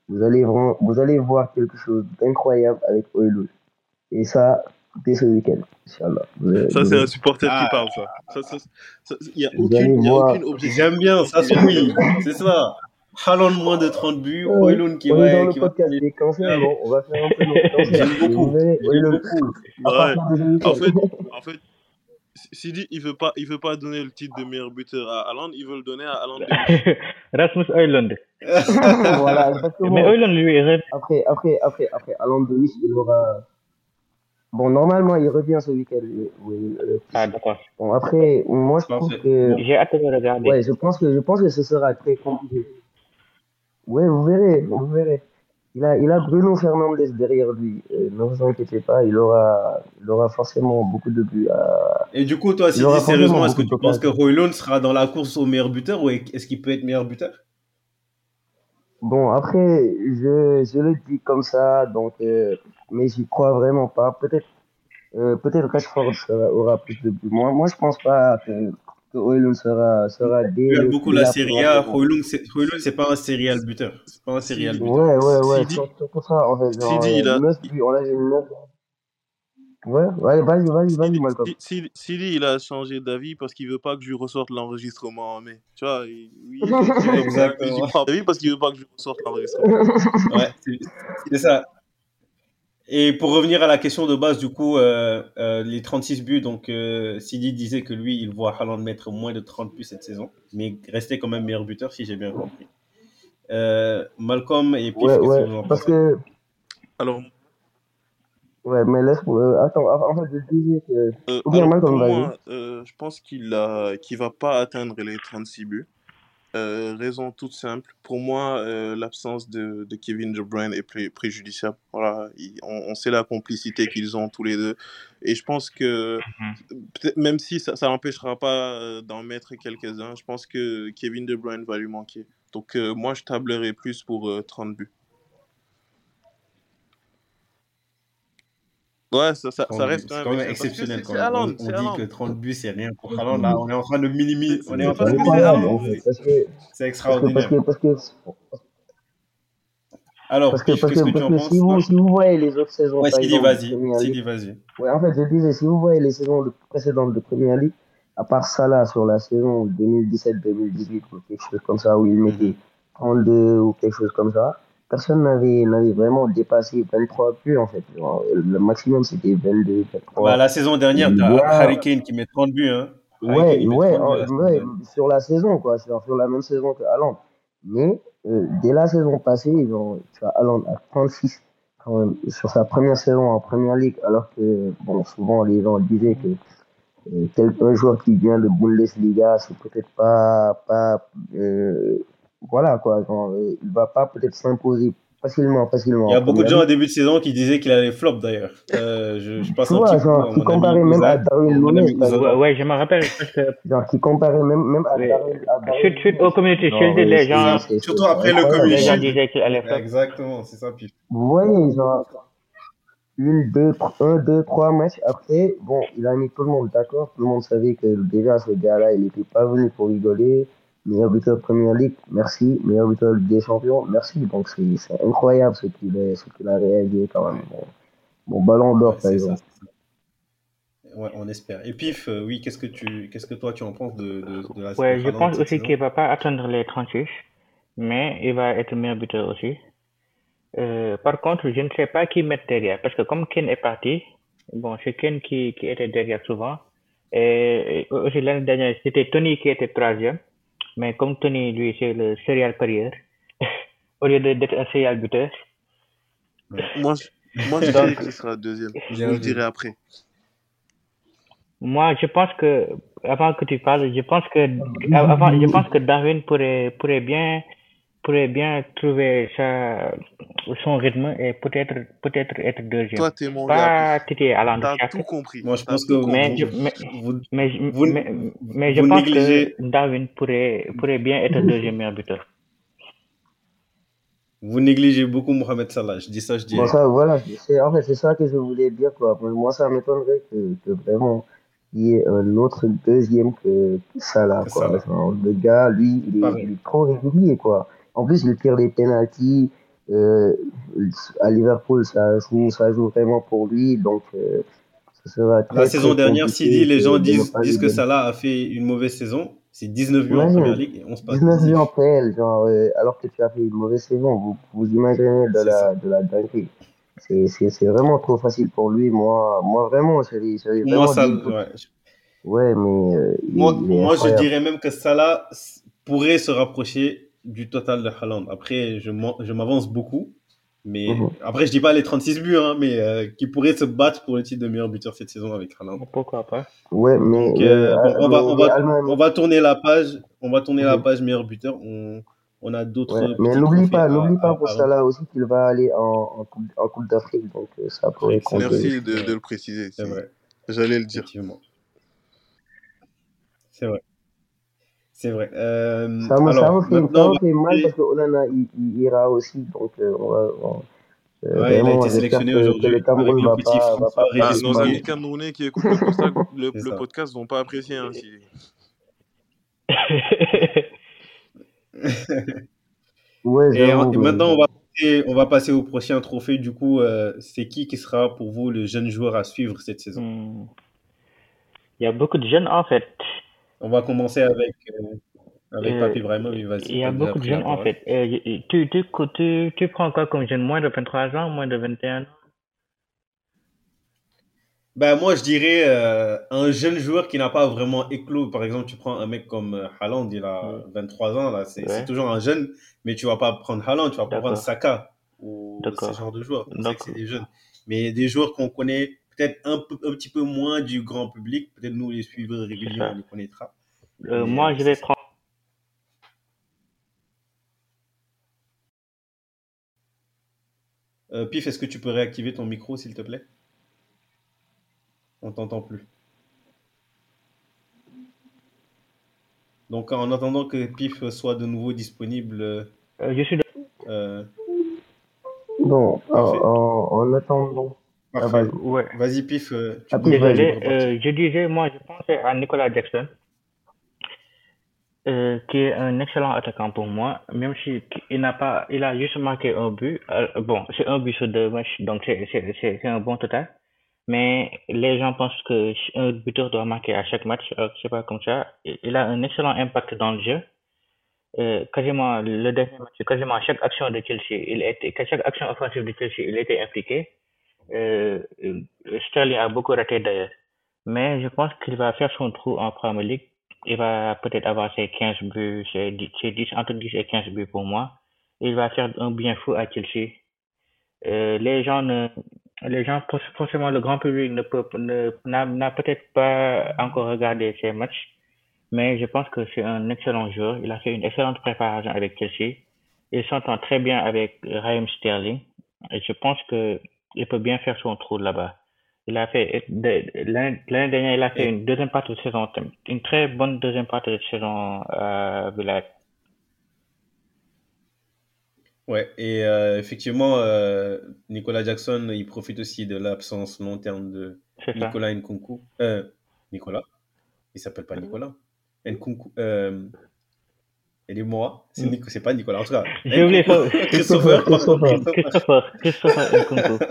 Vous allez, vous allez voir quelque chose d'incroyable avec Oilou. Et ça, dès ce week-end. Ça, c'est un supporter Ah. qui parle, ça. Ça, ça, ça- Il n'y a aucune, y a aucune objection. J'aime bien, ça se oui, c'est ça. Haaland moins de 30 buts, Ouais, Oilun qui on va, est dans le podcast des cancers, bon, on va faire un peu cancers. J'aime beaucoup. À Ouais. de. En fait, en fait, Sidi, il veut pas, il veut pas donner le titre de meilleur buteur à Haaland, il veut le donner à Haaland. Rasmus Højlund. voilà, exactement. Mais Højlund, lui, il reste- Après, après, après, après, Alain Denis, il aura. Bon, normalement, il revient ce week-end. oui, oui, euh, Ah, d'accord. Bon, après, moi, je Parfait. que. J'ai hâte de le regarder. Ouais, je pense que, je pense que ce sera très compliqué. Ouais, vous verrez, vous verrez. Il a, il a Bruno Fernandes derrière lui. Euh, ne vous inquiétez pas, il aura, il aura forcément beaucoup de buts à. Et du coup, toi, Sidi, aura sérieusement, est-ce que tu penses que Hoylund sera dans la course au meilleur buteur ou est-ce qu'il peut être meilleur buteur? Bon, après, je, je le dis comme ça, donc, euh, mais j'y crois vraiment pas. Peut-être, euh, peut-être Rashford sera- aura plus de buts. Moi, moi, je pense pas que, que Højlund sera, sera dès Il aime le- beaucoup la Serie A. Hoylund, c'est pas un serial buteur. C'est pas un serial buteur. Ouais, ouais, ouais, Sidi- c'est surtout ça, en fait. Genre, Sidi, il a- 9 buts, on a eu 9. Ouais, ouais, vas-y, vas-y, vas-y, Sidi, Malcolm. Sidi- Sidi, il a changé d'avis parce qu'il veut pas que je lui ressorte l'enregistrement en mai. Tu vois, il, oui, il- Exactement. il prend d'avis parce qu'il veut pas que je lui ressorte l'enregistrement. Ouais, c'est ça. Et pour revenir à la question de base, du coup, euh, euh, les 36 buts, donc euh, Sidi disait que lui, il voit Haaland mettre moins de 30 buts cette saison, mais rester quand même meilleur buteur, si j'ai bien compris. Euh, Malcolm et Pif, Ouais, qu'est-ce que ouais, vous en parce pensez? que, Alors, ouais, mais laisse, euh, attends, en fait, je disais que, euh, Malcolm, pour vas-y. moi, euh, je pense qu'il a, qu'il va pas atteindre les 36 buts. Euh, raison toute simple. Pour moi, euh, l'absence de, de Kevin De Bruyne est pré- préjudiciable. Voilà, il- on, on sait la complicité qu'ils ont tous les deux. Et je pense que, peut-être même si ça n'empêchera pas euh, d'en mettre quelques-uns, je pense que Kevin De Bruyne va lui manquer. Donc, euh, moi, je tablerai plus pour euh, 30 buts. Ouais, ça, ça, 30 ça buts. reste quand quand même exceptionnel. Quand même. On, on dit que 30 buts, c'est rien pour Haaland. Là, on est en train de minimiser. C'est On est en train de extraordinaire. parce que, parce que, Alors, parce que, parce qu'est-ce que, parce si vous, si vous voyez les autres saisons, Ouais, Sidi, vas-y. Sidi, vas-y. ouais, en fait, je disais, si vous voyez les saisons de- précédentes de Premier League, à part Salah sur la saison 2017-2018 ou quelque chose comme ça, où il mettait Mhm. 32 ou quelque chose comme ça, personne n'avait n'avait vraiment dépassé 23 buts, en fait. Le maximum, c'était 22, Bah, 23. la saison dernière, tu as Ouais, Harry Kane qui met 30 buts. Hein. Ouais, ouais, 30 buts en- la saison ouais, sur la saison, quoi, sur, sur la même saison que Haaland. Mais euh, dès la saison passée, ils ont, tu as Haaland à 36 quand même, sur sa première saison en Première Ligue, alors que bon, souvent les gens disaient que euh, tel un joueur qui vient de Bundesliga, c'est peut-être pas, pas euh, voilà quoi, genre, euh, il va pas peut-être s'imposer facilement, facilement Il y a beaucoup de gens au début de saison qui disaient qu'il allait flop d'ailleurs. Euh, je, je passe Tu un vois, petit coup genre, à qui comparait même à. Darwin Ouza. Ouais, ouais, je me rappelle Genre, qui comparait même, même à Darwin, suite, suite au. Community Shield, les gens, Surtout après le. Community les gens Shield. disaient qu'il allait flop. Exactement, c'est ça, Pif. Vous voyez, genre, une, deux, tr- un, deux, trois matchs après, bon, il a mis tout le monde d'accord. Tout le monde savait que déjà, ce gars-là, il n'était pas venu pour rigoler. Meilleur buteur de Première Ligue, merci. Meilleur buteur de Ligue des Champions, merci. Donc, c'est incroyable ce qu'il qu'il a réalisé quand même. Bon, bon ballon d'or, Ouais, par exemple. Ouais, on espère. Et Pif, euh, oui, qu'est-ce que tu, qu'est-ce que toi tu en penses de, de, de la Ouais, je pense aussi qu'il va pas atteindre les 36, mais il va être meilleur buteur aussi. Euh, par contre, je ne sais pas qui mettre derrière, parce que comme Ken est parti, bon, c'est Ken qui, qui était derrière souvent. Et, et aussi l'année dernière, c'était Tony qui était troisième, mais comme Tony, lui, c'est le serial parieur, au lieu de- d'être un serial buteur. Moi, je, moi, je dirais qu'il sera deuxième. Je vous dirai après. Moi, je pense que, avant que tu parles, je pense que, avant, je pense que Darwin pourrait, pourrait bien, pourrait bien trouver sa, son rythme et peut-être, peut-être être deuxième. Toi, t'es mon Pas titiller à T'as tout compris. Moi, je pense que mais je, mais, vous, mais, je- vous, mais, mais je vous pense négligez, que Darwin pourrait, pourrait bien être deuxième meilleur buteur. vous négligez beaucoup Mohamed Salah. Je dis ça, je dis Bon, ça, voilà, c'est, en fait, c'est ça que je voulais dire, quoi. Moi, ça m'étonnerait que, que vraiment, il y ait un autre deuxième que Salah, quoi. Le gars, lui, il est, il est trop régulier, quoi. En plus, il tire les pénaltys. Euh, à Liverpool, ça joue, ça joue vraiment pour lui, donc euh, ce sera La saison dernière, compliqué Sidi, les gens disent, que. Salah a fait une mauvaise saison. C'est 19 buts en première ligue et 11 passes 19 buts en PL, genre, euh, alors que tu as fait une mauvaise saison, vous, vous imaginez de C'est la, ça. de la dinguerie. C'est, c'est, c'est vraiment trop facile pour lui. Moi, moi vraiment, j'avais Moi, vraiment ça, ouais. Ouais, mais euh, il, Moi, il moi, je dirais même que Salah pourrait se rapprocher du total de Haaland. Après, je m'avance beaucoup. Mais Mhm. après, je dis pas les 36 buts, hein, mais euh, qui pourrait se battre pour le titre de meilleur buteur cette saison avec Haaland. Pourquoi pas? Ouais, mais, Donc, mais, euh, bon, on va, on va, on va tourner la page. On va tourner la Mhm. page meilleur buteur. On, on a d'autres ouais, mais n'oublie pas, à, n'oublie pas à, pour Salah aussi qu'il va aller en, en Coupe, en Coupe d'Afrique, donc euh, ça pourrait compter. Merci de, de le préciser. C'est vrai. J'allais le dire. C'est vrai. C'est vrai. Euh, Ça alors, me fait, ça me fait mal passer- parce que Onana, il, il ira aussi, donc euh, on va, on- euh, Ouais, il a été sélectionné aujourd'hui avec le petit pas, François nos mal. amis camerounais qui écoutent le podcast, le, podcast vont pas apprécier. Hein, si... Ouais, Et, en- maintenant, on va, passer, on va passer au prochain trophée. Du coup, euh, c'est qui qui sera pour vous le jeune joueur à suivre cette saison? Hmm. Il y a beaucoup de jeunes en fait. On va commencer avec, euh, avec Euh, Papi Ibrahimovic. Vas-y, il y a beaucoup de jeunes en fait. Euh, y- y- tu, tu, tu, tu prends quoi comme jeune? Moins de 23 ans, moins de 21 ans? Ben, moi, je dirais euh, un jeune joueur qui n'a pas vraiment éclos. Par exemple, tu prends un mec comme euh, Haaland, il a Hmm. 23 ans, là, c'est Ouais, toujours un jeune, mais tu vas pas prendre Haaland, tu vas pas prendre Saka ou ce genre de que c'est des jeunes. Mais des joueurs qu'on connaît peut-être un, peu, un petit peu moins du grand public, peut-être nous, les suiveurs C'est réguliers, on les connaîtra. Euh, Mais moi, euh, je vais ça. prendre. Euh, Pif, est-ce que tu peux réactiver ton micro, s'il te plaît? On t'entend plus. Donc, en attendant que Pif soit de nouveau disponible, euh, Euh, je suis de- euh, bon, en, parfait. en, en attendant, ah, vas-y. Ouais. Pif, euh, Ah, Désolé, euh, je disais, moi, je pensais à Nicolas Jackson, euh, qui est un excellent attaquant pour moi, même si il n'a pas, il a juste marqué un but. Bon, c'est un but sur deux matchs, donc c'est, c'est, c'est, c'est un bon total. Mais les gens pensent que un buteur doit marquer à chaque match, c'est pas comme ça. Il a un excellent impact dans le jeu. Euh, quasiment le dernier match, quasiment à chaque action de Chelsea, il était, à chaque action offensive de Chelsea, il était impliqué. Euh, euh, Sterling a beaucoup raté d'ailleurs. Mais je pense qu'il va faire son trou en Premier League. Il va peut-être avoir ses 15 buts, ses 10, ses 10, entre 10 et 15 buts pour moi. Il va faire un bien fou à Chelsea. Euh, les gens les gens, forcément, le grand public ne peut, n'a, peut-être pas encore regardé ces matchs. Mais je pense que c'est un excellent joueur. Il a fait une excellente préparation avec Chelsea. Il s'entend très bien avec Raheem Sterling. Et je pense que il peut bien faire son trou là-bas. Il a fait, l'année dernière, il a fait une deuxième partie de saison, une très bonne deuxième partie de saison à Village. ouais, et euh, effectivement, euh, Nicolas Jackson, il profite aussi de l'absence long terme de. Nicolas Nkunku. Euh, Nicolas, il s'appelle pas Nicolas. Nkunku, Elle est moi. C'est Mm. Nico, c'est pas Nicolas. En tout cas, J'ai oublié ça. Christopher. Christopher. Christopher. Christopher Nkunku.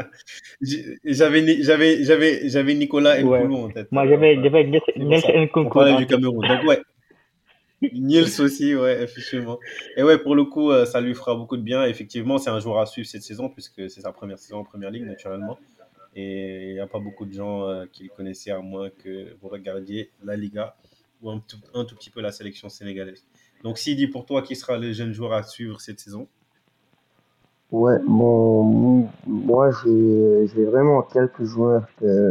J'avais, j'avais, j'avais, j'avais Nicolas en tête. Moi, j'avais j'avais Nels ça. On Nkunku. parlait du. Cameroun. Donc, ouais. Niels aussi, ouais, effectivement. Et ouais, pour le coup, euh, ça lui fera beaucoup de bien. Effectivement, c'est un joueur à suivre cette saison, puisque c'est sa première saison en première ligue, naturellement. Et il n'y a pas beaucoup de gens euh, qui le connaissaient, à moins que vous regardiez la Liga ou un tout, un tout petit peu la sélection sénégalaise. Donc, Sidi, pour toi, qui sera le jeune joueur à suivre cette saison Ouais, bon, moi j'ai vraiment quelques joueurs que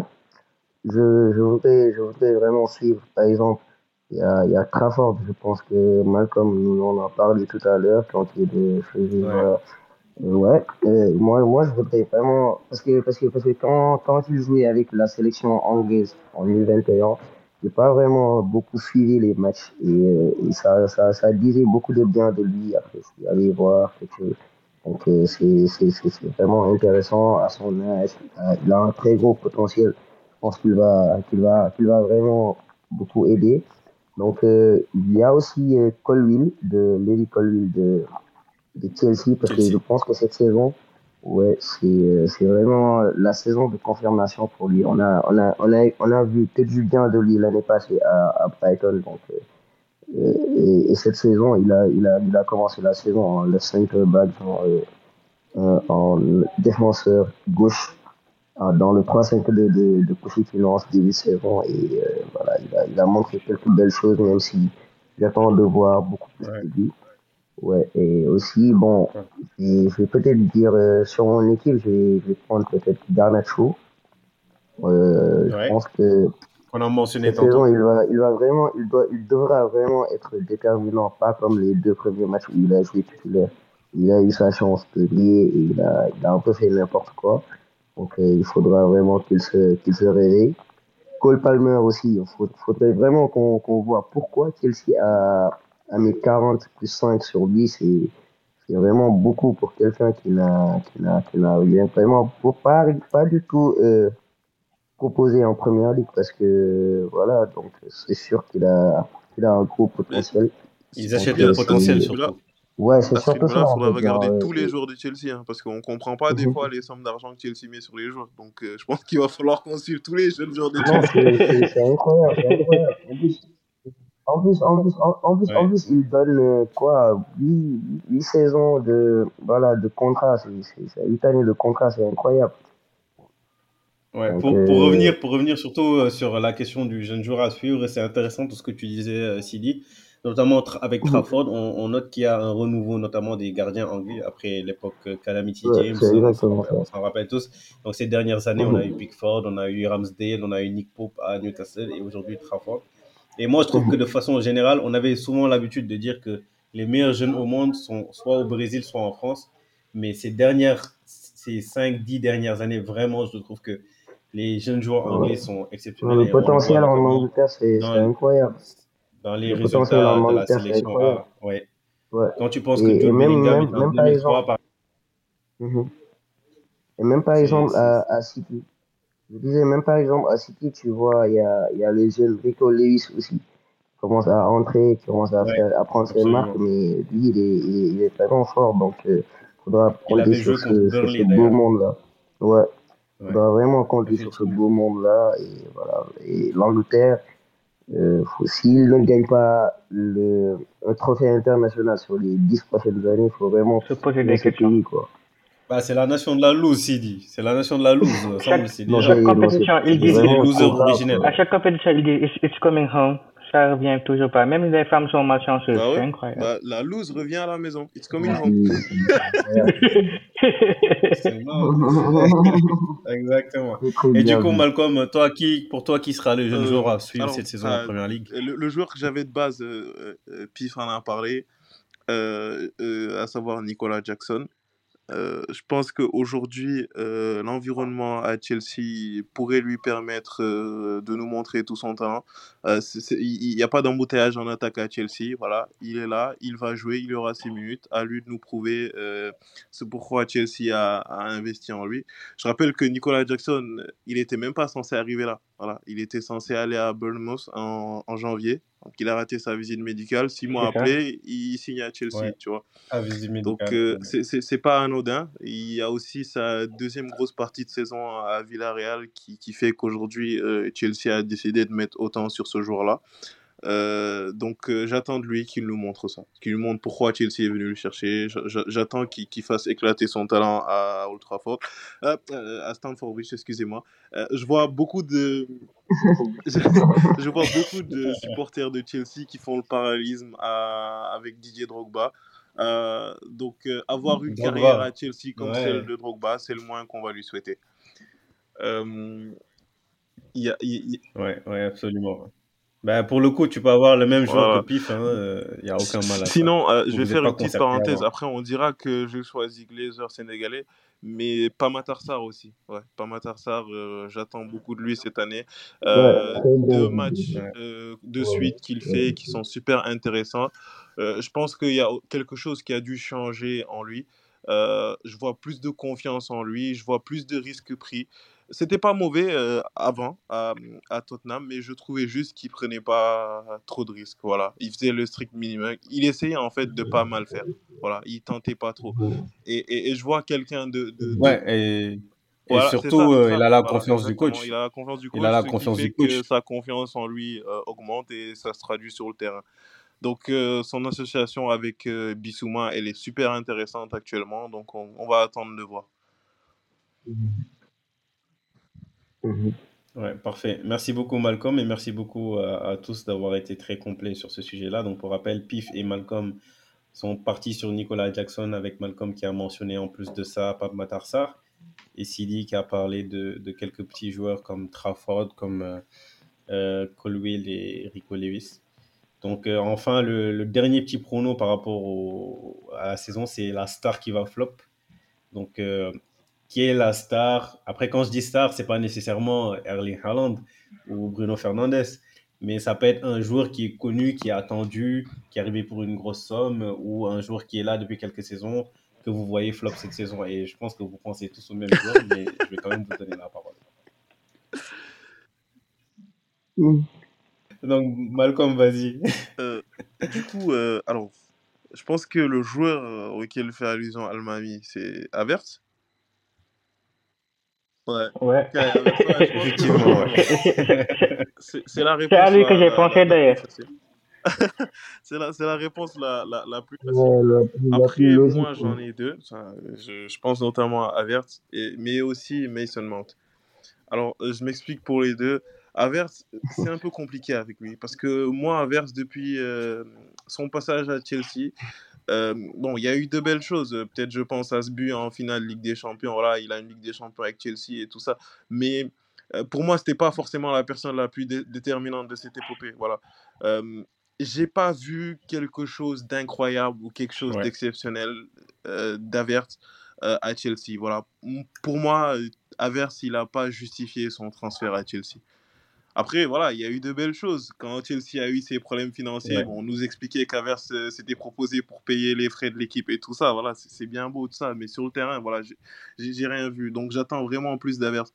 je, je voudrais, je voudrais vraiment suivre. Par exemple, il y a, il y a Trafford, je pense que Malcolm nous en a parlé tout à l'heure quand il voilà. Euh, Ouais, euh, moi, moi je voudrais vraiment, parce que, parce que, parce que quand, quand il jouait avec la sélection anglaise en U21, j'ai pas vraiment beaucoup suivi les matchs et, euh, et ça, ça, ça disait beaucoup de bien de lui après, je suis allé voir quelque chose. Donc euh, c'est vraiment intéressant à son âge. Euh, Il a un très gros potentiel. Je pense qu'il va, qu'il va, qu'il va vraiment beaucoup aider. Donc euh, il y a aussi euh, Colwill, de Lady Colwill de, de Chelsea, parce que je pense que cette saison, ouais, c'est euh, c'est vraiment la saison de confirmation pour lui. On a, on a, on a, on a vu que du bien de lui l'année passée à, à Brighton. Donc euh, et, et cette saison, il a, il a, il a commencé la saison en le center back, genre, euh, euh, en défenseur gauche, euh, dans le 3-5 de, de, de Pochettino début de saison. Et euh, voilà, il a, il a montré quelques belles choses, même si j'attends de voir beaucoup plus Ouais. de lui. Ouais, et aussi, bon, je vais peut-être dire euh, sur mon équipe, je vais, je vais prendre peut-être Garnacho. Euh, Ouais. Je pense que On a mentionné cette saison, il va, il va vraiment, il doit, il devra vraiment être déterminant, pas comme les deux premiers matchs où il a joué titulaire. Il a eu sa chance de briller et il a, il a un peu fait n'importe quoi. Donc euh, il faudra vraiment qu'il se, qu'il se réveille. Cole Palmer aussi, il faut- faudrait vraiment qu'on qu'on voit pourquoi Chelsea a, a mis 40 plus 5 sur lui. C'est c'est vraiment beaucoup pour quelqu'un qui n'a qui n'a qui n'a rien vraiment pas, pas du tout euh, proposé en première ligue parce que voilà donc c'est sûr qu'il a qu'il a un gros potentiel. Ils achètent euh, le potentiel c'est- surtout. Ouais, c'est surtout ça. il on faudra regarder euh, tous les joueurs de Chelsea, hein, parce qu'on comprend pas des Mhm. fois les sommes d'argent que Chelsea met sur les joueurs. Donc, euh, je pense qu'il va falloir qu'on suive tous les jeunes joueurs de Chelsea. c'est incroyable, c'est incroyable. En plus, en plus, en plus, en, plus, en Ouais. plus, il donne euh, quoi, 8, saisons de, voilà, de contrat, c'est, c'est, c'est 8 années de contrat, c'est incroyable. Ouais, Donc, pour, euh, pour revenir, pour revenir surtout euh, sur la question du jeune joueur à suivre, c'est intéressant tout ce que tu disais, Sidi. Notamment avec Mhm. Trafford, on, on note qu'il y a un renouveau, notamment des gardiens anglais après l'époque Calamity Ouais, James. c'est on s'en- exactement ça. on s'en rappelle tous. Donc ces dernières années, on a Mhm. eu Pickford, on a eu Ramsdale, on a eu Nick Pope à Newcastle et aujourd'hui Trafford. Et moi, je trouve Mhm. que de façon générale, on avait souvent l'habitude de dire que les meilleurs jeunes au monde sont soit au Brésil, soit en France. Mais ces dernières, ces 5-10 dernières années, vraiment, je trouve que les jeunes joueurs anglais sont exceptionnels. le potentiel en Angleterre, c'est, incroyable. dans les Le résultats de la sélection. A. Ouais. Ouais. Quand tu penses Et, que et Joe même, même, même par 2003, exemple, par... Mhm. et même par exemple à, à City. Je disais, même par exemple à City, tu vois, il y a, il y a le jeune Rico Lewis aussi, qui commence à entrer, qui commence à ouais, faire, à prendre ses marques, mais lui, il est, il est, il est vraiment fort, donc il faudra Il compter sur ce, sur Burnley ce beau monde-là. Ouais, on Ouais, doit vraiment compter sur ce beau monde-là, et voilà. Et l'Angleterre, euh, s'il ne gagne pas le, un trophée international sur les dix prochaines années, il faut vraiment Se poser des questions. pays, quoi. Bah, c'est la nation de la loose, Sidi. C'est la nation de la loose. Ça, Chaque, sait Non, chaque compétition, ils C'est disent, quoi. à chaque compétition, ils disent, it's, coming home. Ça revient toujours pas. Même les femmes sont malchanceuses. Bah C'est ouais, incroyable. bah, la loose revient à la maison. It's coming home. c'est. Exactement. Et du coup. Malcolm, toi, qui, pour toi, qui sera le jeune Euh, joueur à suivre alors, cette saison en euh, première ligue? le, le joueur que j'avais de base, euh, euh, Pif en a parlé, euh, euh, à savoir Nicolas Jackson. Euh, je pense qu'aujourd'hui, euh, l'environnement à Chelsea pourrait lui permettre euh, de nous montrer tout son talent. Euh, il n'y a pas d'embouteillage en attaque à Chelsea. Voilà, il est là, il va jouer, il aura six minutes. À lui de nous prouver euh, ce pourquoi Chelsea a, a investi en lui. Je rappelle que Nicolas Jackson, il était même pas censé arriver là. Voilà, il était censé aller à Bournemouth en, en janvier. Donc, il a raté sa visite médicale. Six mois après, il signe à Chelsea, tu vois. Donc, euh, c'est pas anodin. Il y a aussi sa deuxième grosse partie de saison à Villarreal qui, qui fait qu'aujourd'hui, euh, Chelsea a décidé de mettre autant sur ce joueur-là. Euh, donc euh, j'attends de lui qu'il nous montre ça, qu'il nous montre pourquoi Chelsea est venu le chercher. J'attends qu'il fasse éclater son talent à Old Trafford, euh, à Stamford Bridge, excusez-moi. je vois beaucoup de, je, vois beaucoup de supporters de Chelsea qui font le parallélisme avec Didier Drogba. donc avoir une carrière à Chelsea comme celle de Drogba, c'est le moins qu'on va lui souhaiter. Euh, y a, Ouais, ouais, absolument. Bah, pour le coup, tu peux avoir le même joueur que Pif, il hein, n'y euh, a aucun mal à ça. Sinon, euh, je vais faire une petite parenthèse. Après, on dira que j'ai choisi Glazer sénégalais, mais pas Matarsar aussi. Ouais, pas Matarsar, euh, j'attends beaucoup de lui cette année. deux matchs de suite qu'il fait qui sont super intéressants. je pense qu'il y a quelque chose qui a dû changer en lui. je vois plus de confiance en lui, je vois plus de risques pris. C'était pas mauvais euh, avant à, à, Tottenham, mais je trouvais juste qu'il prenait pas trop de risques. Voilà, il faisait le strict minimum. Il essayait en fait de pas mal faire. Voilà, il tentait pas trop. Et, et, je vois quelqu'un de, de, Ouais, et, surtout, euh, il a la confiance du coach. Il a la confiance du coach. Il a la confiance du coach. Sa confiance en lui euh, augmente et ça se traduit sur le terrain. Donc, son association avec Bissouma, elle est super intéressante actuellement. Donc, on, on va attendre de voir. Mmh. Ouais, parfait. Merci beaucoup Malcolm et merci beaucoup à, tous d'avoir été très complets sur ce sujet-là. Donc pour rappel, Pif et Malcolm sont partis sur Nicolas Jackson avec Malcolm qui a mentionné en plus de ça Pape Matarsar et Sidi qui a parlé de, quelques petits joueurs comme Trafford, comme euh, euh, et Rico Lewis. Donc euh, enfin, le, dernier petit prono par rapport à la saison, c'est la star qui va flop. Donc qui est la star. Après, quand je dis star, c'est pas nécessairement Erling Haaland ou Bruno Fernandes, mais ça peut être un joueur qui est connu, qui est attendu, qui est arrivé pour une grosse somme, ou un joueur qui est là depuis quelques saisons, que vous voyez flop cette saison. Et je pense que vous pensez tous au même joueur, mais je vais quand même vous donner la parole. Mm. Donc, Malcolm, vas-y. Euh, du coup, euh, alors, je pense que le joueur euh, auquel fait allusion Almami, c'est Averts. Ouais. Ouais. Effectivement, C'est la réponse. C'est à lui que j'ai pensé d'ailleurs. c'est la, la, réponse la, la, la plus facile. Après, moi, j'en ai deux. Je, je, pense notamment à Avert, et, mais aussi Mason Mount. Alors, je m'explique pour les deux. Avert, c'est un peu compliqué avec lui parce que moi, Avert, depuis euh, son passage à Chelsea, euh, bon, il y a eu de belles choses. Peut-être, je pense à ce but en finale Ligue des Champions. Voilà, il a une Ligue des Champions avec Chelsea et tout ça. Mais euh, pour moi, c'était pas forcément la personne la plus déterminante de cette épopée. Voilà. Euh, j'ai pas vu quelque chose d'incroyable ou quelque chose d'exceptionnel euh, d'Avert à Chelsea. Voilà. Pour moi, Avers, il n'a pas justifié son transfert à Chelsea. Après, voilà, il y a eu de belles choses. Quand Chelsea a eu ses problèmes financiers, on nous expliquait qu'Avers euh, s'était proposé pour payer les frais de l'équipe et tout ça. Voilà, c'est bien beau tout ça, mais sur le terrain, voilà, j'ai rien vu. Donc j'attends vraiment plus d'Avers.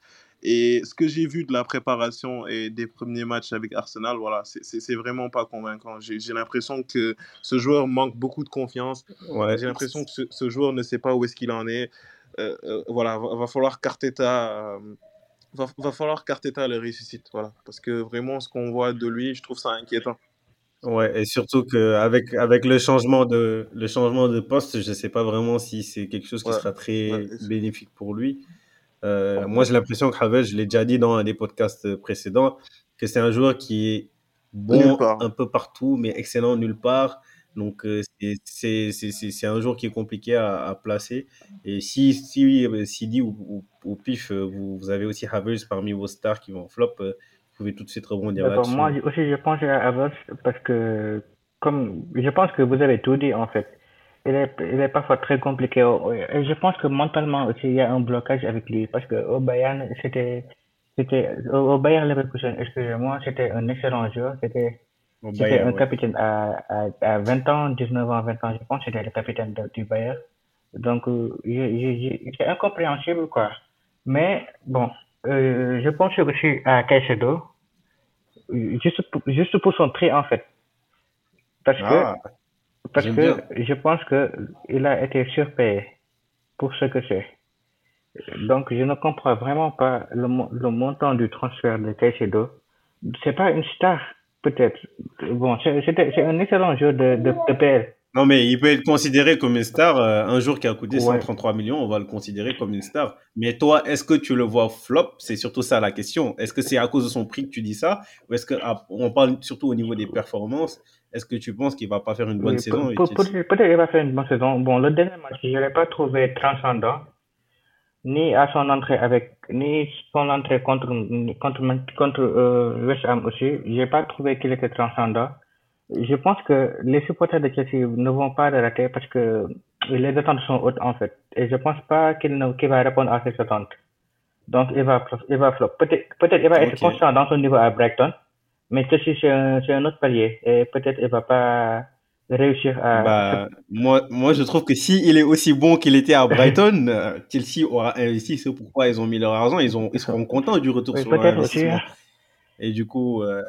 Et ce que j'ai vu de la préparation et des premiers matchs avec Arsenal, voilà, c'est vraiment pas convaincant. J'ai l'impression que ce joueur manque beaucoup de confiance. J'ai l'impression que ce, joueur ne sait pas où est-ce qu'il en est. Euh, euh, voilà, va, va falloir qu'Arteta va, va falloir qu'Arteta le ressuscite, voilà. Parce que vraiment, ce qu'on voit de lui, je trouve ça inquiétant. Ouais, et surtout qu'avec avec le changement de le changement de poste, je sais pas vraiment si c'est quelque chose qui sera très bénéfique pour lui. Euh, moi, j'ai l'impression que Havel, je l'ai déjà dit dans un des podcasts précédents, que c'est un joueur qui est bon un peu partout, mais excellent nulle part. Donc, euh, c'est un jour qui est compliqué à, à placer. Et si, si Sidi ou, ou, ou, Pif, euh, vous, vous, avez aussi Havers parmi vos stars qui vont flop, euh, vous pouvez tout de suite rebondir là-dessus. Moi aussi, je pense à Havers parce que, comme je pense que vous avez tout dit en fait. Il est, il est parfois très compliqué. Et je pense que mentalement aussi, il y a un blocage avec lui. Parce que au Bayern, c'était, c'était, au Bayern Leverkusen, excusez-moi, c'était un excellent joueur. C'était, c'était un capitaine à, à, à 20 ans, 19 ans, 20 ans, je pense, c'était le capitaine du Bayern. Donc, euh, c'est incompréhensible, quoi. Mais, bon, euh, je pense aussi à Caicedo. juste, pour- juste pour son prix, en fait. Parce que, Ah, parce j'aime que bien. je pense que il a été surpayé pour ce que c'est. Donc, je ne comprends vraiment pas le, le montant du transfert de Caicedo. C'est pas une star, peut-être. Bon, c'est un excellent joueur de, de, de PL. Non, mais il peut être considéré comme une star. euh, un jour qui a coûté Ouais. 133 millions, on va le considérer comme une star. Mais toi, est-ce que tu le vois flop? C'est surtout ça la question. Est-ce que c'est à cause de son prix que tu dis ça? Ou est-ce que, ah, on parle surtout au niveau des performances Est-ce que tu penses qu'il va pas faire une bonne Oui, saison Peut-être il va faire une bonne saison. Bon, le dernier match, je ne l'ai pas trouvé transcendant, ni à son entrée avec, ni son entrée contre, contre, contre euh, West Ham aussi. Je n'ai pas trouvé qu'il était transcendant. Je pense que les supporters de Chelsea ne vont pas le rater parce que les attentes sont hautes en fait. Et je pense pas qu'il qu'il va répondre à ces attentes. Donc il va, il va flop. Peut-être peut-être il va être constant dans son niveau à Brighton, mais Chelsea c'est un, c'est un autre palier. Et peut-être il va pas réussir à... Bah, moi, moi, je trouve que si il est aussi bon qu'il était à Brighton, euh, Chelsea aura investi. C'est pourquoi ils ont mis leur argent. Ils, ont, ils seront contents du retour Oui, sur. Et du coup, euh,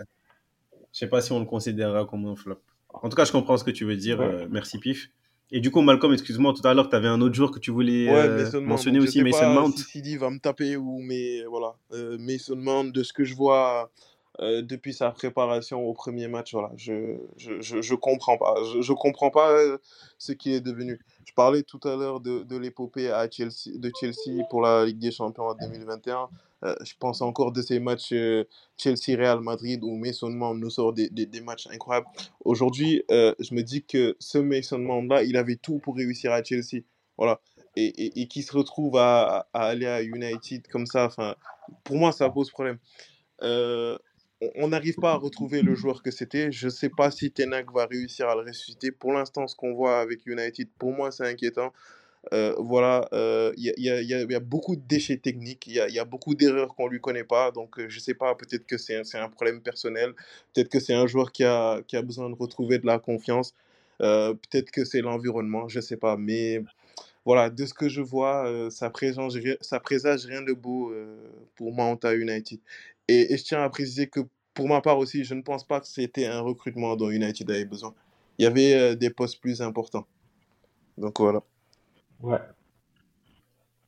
je sais pas si on le considérera comme un flop. En tout cas, je comprends ce que tu veux dire. Ouais. euh, merci, Pif. Et du coup, Malcolm, excuse-moi, tout à l'heure, tu avais un autre joueur que tu voulais Ouais, euh, Mount. mentionner Donc, aussi, je sais Mason pas Mount. si Sidi va me taper ou mais voilà, euh, Mason Mount de ce que je vois euh, depuis sa préparation au premier match, voilà, je je, je, je comprends pas, je, comprends pas euh, ce qu'il est devenu. Je parlais tout à l'heure de, de l'épopée à Chelsea, de Chelsea pour la Ligue des Champions en 2021. Euh, je pense encore de ces matchs Chelsea-Real Madrid où Mason Mount nous sort des, des, matchs incroyables. Aujourd'hui, je me dis que ce Mason Mount-là, il avait tout pour réussir à Chelsea. Voilà. Et, et, et qui se retrouve à, aller à United comme ça, pour moi, ça pose problème. On- n'arrive pas à retrouver le joueur que c'était. Je ne sais pas si Tenak va réussir à le ressusciter. Pour l'instant, ce qu'on voit avec United, pour moi, c'est inquiétant. Euh, voilà, euh, il y, a, il y a- beaucoup de déchets techniques, il y a, beaucoup d'erreurs qu'on ne lui connaît pas. Donc, euh, je ne sais pas, peut-être que c'est un, problème personnel, peut-être que c'est un joueur qui a, besoin de retrouver de la confiance, euh, peut-être que c'est l'environnement, je ne sais pas. Mais voilà, de ce que je vois, euh, ça, présage, présage rien de beau euh, pour Mount à United. Et, et je tiens à préciser que pour ma part aussi, je ne pense pas que c'était un recrutement dont United avait besoin. Il y avait euh, des postes plus importants. Donc voilà. Ouais.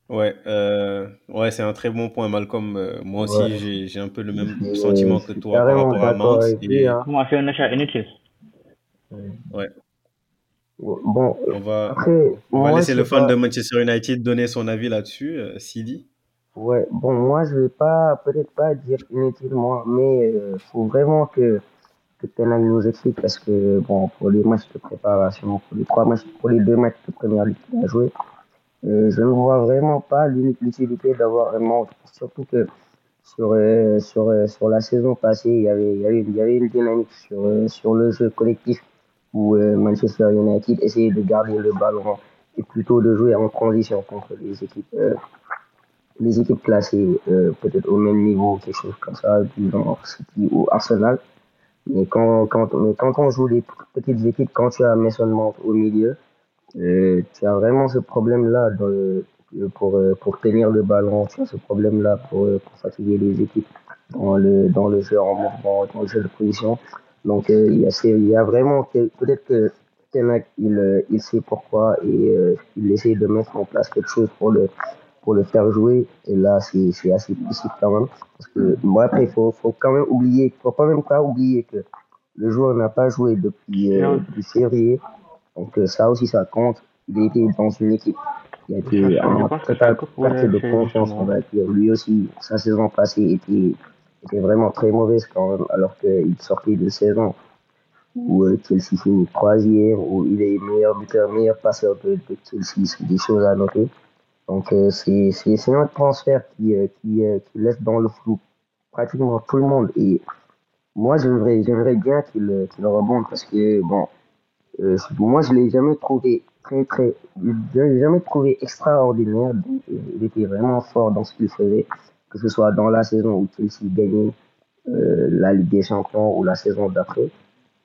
Ouais, euh, ouais, c'est un très bon point, Malcolm. Euh, moi aussi, Ouais. j'ai, un peu le même sentiment que toi par rapport à Mount. Et hein. Moi, c'est un achat inutile? Bon, on va, après, on va moi, laisser le fan pas. de Manchester United donner son avis là-dessus. Euh, Sidi. Ouais, bon, moi, je vais pas, peut-être pas dire inutilement, mais il faut vraiment que, que nous explique parce que, bon, pour les matchs de préparation, pour les trois matchs, pour les deux matchs de première ligue qu'il a joué, euh, je ne vois vraiment pas l'utilité d'avoir un Mount. Surtout que sur, euh, sur, euh, sur la saison passée, il y avait, y avait, y avait une dynamique sur, euh, sur le jeu collectif où euh, Manchester United essayait de garder le ballon et plutôt de jouer en transition contre les équipes. Les équipes classées euh, peut-être au même niveau, quelque chose comme ça, genre City ou Arsenal. Mais quand, quand, mais quand on joue les petites équipes, quand tu as Mason Mount au milieu, euh, tu as vraiment ce problème-là pour, euh, pour tenir le ballon, tu as ce problème-là pour, fatiguer les équipes dans le, dans le jeu en mouvement, dans le jeu de position. Donc il y, a y a vraiment peut-être que Ten Hag, il, il sait pourquoi et il essaie de mettre en place quelque chose pour le, pour le faire jouer. Et là, c'est assez difficile quand même. Parce que, bon, après, il faut, faut quand même oublier, faut quand même pas oublier que le joueur n'a pas joué depuis, euh, depuis février. Donc, euh, ça aussi, ça compte. Il était dans une équipe qui a été en totale perte de confiance, justement. on va dire. Lui aussi, sa saison passée était, était vraiment très mauvaise quand même, alors qu'il sortait de saison où euh, Chelsea finit troisième, où il est meilleur buteur, meilleur passeur de, de Chelsea, c'est des choses à noter. Donc euh, c'est un transfert qui, euh, qui, euh, qui laisse dans le flou pratiquement tout le monde. Et moi, j'aimerais bien qu'il qu'il rebonde parce que, bon, moi, je l'ai jamais trouvé très, très, je l'ai jamais trouvé extraordinaire. Il était vraiment fort dans ce qu'il faisait, que ce soit dans la saison où Chelsea gagnait euh, la Ligue des Champions ou la saison d'après.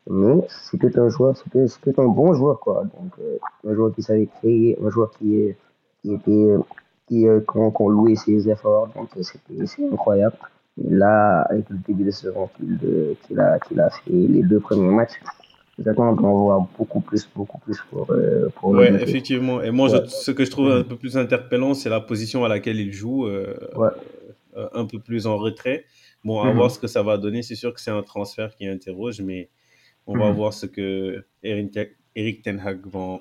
Mais c'était un joueur, c'était c'était un bon joueur, quoi. Donc, euh, un joueur qui savait créer, un joueur qui, est- qui était, qui, euh, qu'on qu'on louait ses efforts. Donc, euh, c'était c'est incroyable. là, avec le début de saison qu'il a, qu'il a fait les deux premiers matchs, j'attends d'en voir beaucoup plus, beaucoup plus pour, euh, pour Ouais, le United. effectivement. Et moi, je- ce que je trouve un peu plus interpellant, c'est la position à laquelle il joue, euh, Ouais. euh, un peu plus en retrait. Bon, à Mhm. voir ce que ça va donner. C'est sûr que c'est un transfert qui interroge, mais on va Mhm. voir ce que Eric, Ten- Eric Ten Hag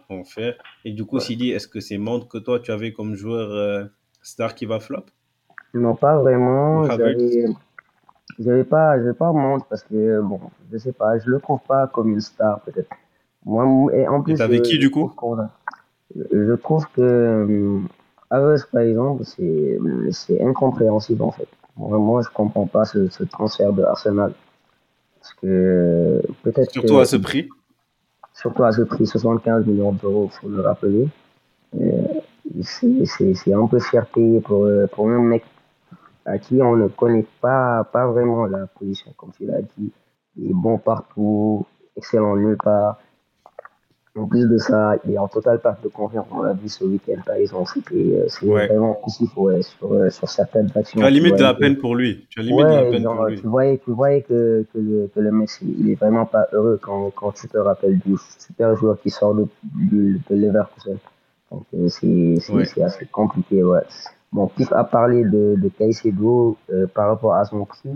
en faire. Et du coup, Ouais. Sidi, est-ce que c'est Mount que toi, tu avais comme joueur euh, star qui va flop? Non, pas vraiment. J'avais, pas, pas montre parce que, bon, je sais pas, je le trouve pas comme une star, peut-être. Moi, et en plus. t'avais euh, qui, je du coup a- Je trouve que, euh, Havertz, par exemple, c'est, incompréhensible, en fait. Moi, je comprends pas ce, ce transfert de Arsenal. Parce que, euh, peut-être Surtout que- à ce prix. Surtout à ce prix, 75 millions d'euros, faut le rappeler. Euh, c'est, un peu payé pour, euh, pour un mec à qui on ne connaît pas, pas vraiment la position, comme tu l'as dit. Il est bon partout, excellent nulle part. En plus de ça, il est en totale perte de confiance. On l'a vu ce week-end, par exemple. C'était, euh, c'est Ouais. vraiment poussif ouais, sur, euh, sur certaines actions. Tu as limite vois de la que- peine pour lui. Tu as limite de la Ouais, peine genre, pour lui. tu voyais, tu voyais que, que, le, que le mec, il est vraiment pas heureux quand, quand tu te rappelles du super joueur qui sort de, de, de Leverkusen. Donc, euh, c'est Ouais. assez compliqué, ouais. Bon, Pif a parlé de, de Caicedo euh, par rapport à son prix.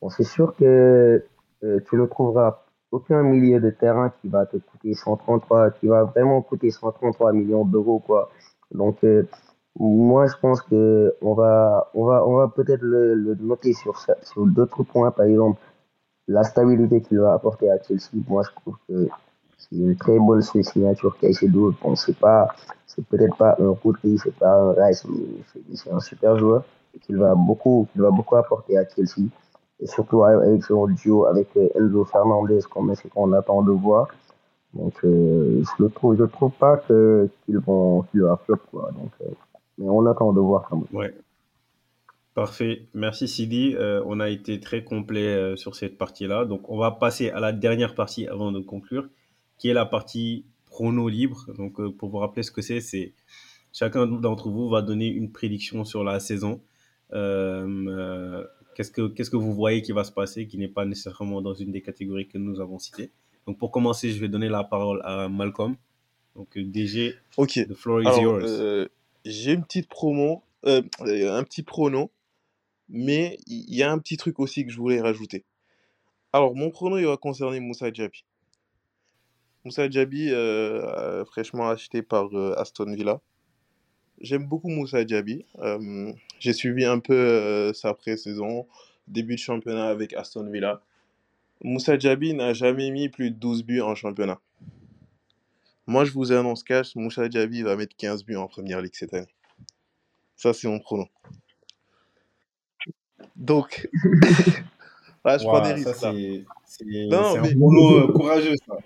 Bon, c'est sûr que euh, tu ne trouveras aucun milieu de terrain qui va te coûter 133, qui va vraiment coûter 133 millions d'euros, quoi. Donc, euh, moi, je pense que on va, on va, on va peut-être le, noter sur, sur d'autres points, par exemple, la stabilité qu'il va apporter à Chelsea. Moi, je trouve que c'est une très bonne signature Caicedo. Bon, c'est pas, c'est peut-être pas un Rodri, c'est pas un Rice, mais c'est- un super joueur et qu'il va beaucoup, qu'il va beaucoup apporter à Chelsea. Surtout avec son duo avec euh, Enzo Fernandez, comme c'est qu'on attend de voir. Donc, euh, je le trouve, je trouve pas que qu'ils vont, qu'il va flop, quoi. Donc, euh, mais on attend de voir quand même. Ouais. Parfait. Merci Sidi. Euh, on a été très complet euh, sur cette partie-là. Donc, on va passer à la dernière partie avant de conclure, qui est la partie prono libre. Donc, euh, pour vous rappeler ce que c'est, c'est chacun d'entre vous va donner une prédiction sur la saison. Qu'est-ce que qu'est-ce que vous voyez qui va se passer, qui n'est pas nécessairement dans une des catégories que nous avons citées. Donc, pour commencer, je vais donner la parole à Malcolm. Donc, euh, DG, Ok. the floor is Alors, yours. euh, j'ai une petite promo, euh, un petit prono, mais il y a un petit truc aussi que je voulais rajouter. Alors, mon prono, il va concerner Moussa Diaby. Moussa euh, euh, fraîchement acheté par Aston Villa. J'aime beaucoup Moussa Diaby. Euh, j'ai suivi un peu euh, sa pré-saison, début de championnat avec Aston Villa. Moussa Diaby n'a jamais mis plus de 12 buts en championnat. Moi, je vous annonce cash, Moussa Diaby va mettre 15 buts en première ligue cette année. Ça, c'est mon pronom. Donc, là, je prends des risques. c'est un boulot euh, courageux, ça.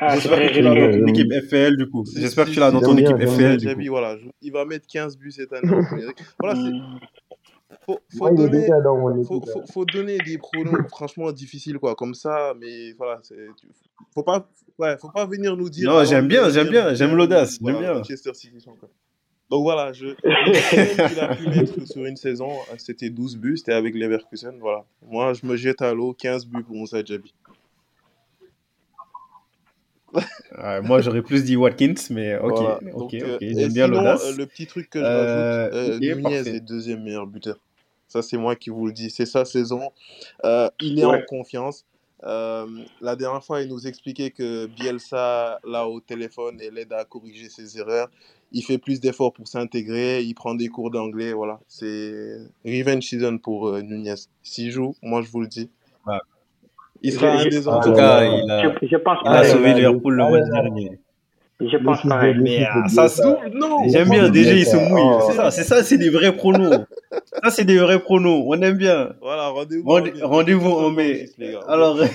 Ah, J'espère que tu l'as dans ton équipe FPL, du coup. J'espère que tu l'as dans ton équipe du coup. voilà, je- il va mettre 15 buts cette année ligue. Voilà. Faut, Moi, donner, faut, équipe. faut, faut donner des pronos franchement difficiles, quoi, comme ça, mais voilà, faut pas, ouais, faut pas venir nous dire. Non, avant j'aime bien, j'aime bien, j'aime l'audace, voilà, j'aime bien. Manchester City quoi. Donc voilà, je, qu'il a pu mettre sur une saison, c'était 12 buts, c'était avec Leverkusen, voilà. Moi, je me jette à l'eau, 15 buts pour Moussa Diaby. Ouais, moi, j'aurais plus dit Watkins, mais ok, Voilà. ok, Donc, euh, ok. et J'aime bien l'audace. euh, le petit truc que je Euh, rajoute, euh, ok, Nunez parfait. est deuxième meilleur buteur. Ça, c'est moi qui vous le dis. C'est sa saison. Euh, il est Ouais. en confiance. Euh, la dernière fois, il nous expliquait que Bielsa, là, au téléphone, et l'aide à corriger ses erreurs. Il fait plus d'efforts pour s'intégrer. Il prend des cours d'anglais. Voilà. C'est revenge season pour euh, Nunez. S'il joue, moi, je vous le dis. Il sera Je- un des En Ah tout là cas, il a, Je, je pense il a sauvé Liverpool le ah là. dernier. Je pense pareil. Mais ah, de ça, c'est- Non, j'aime bien, déjà, ils se. Oh. C'est ça, c'est ça, c'est des vrais pronos. Ça, c'est des vrais pronos. On aime bien. Voilà, rendez-vous en. Rendez-vous en mai. 6, les gars. Alors,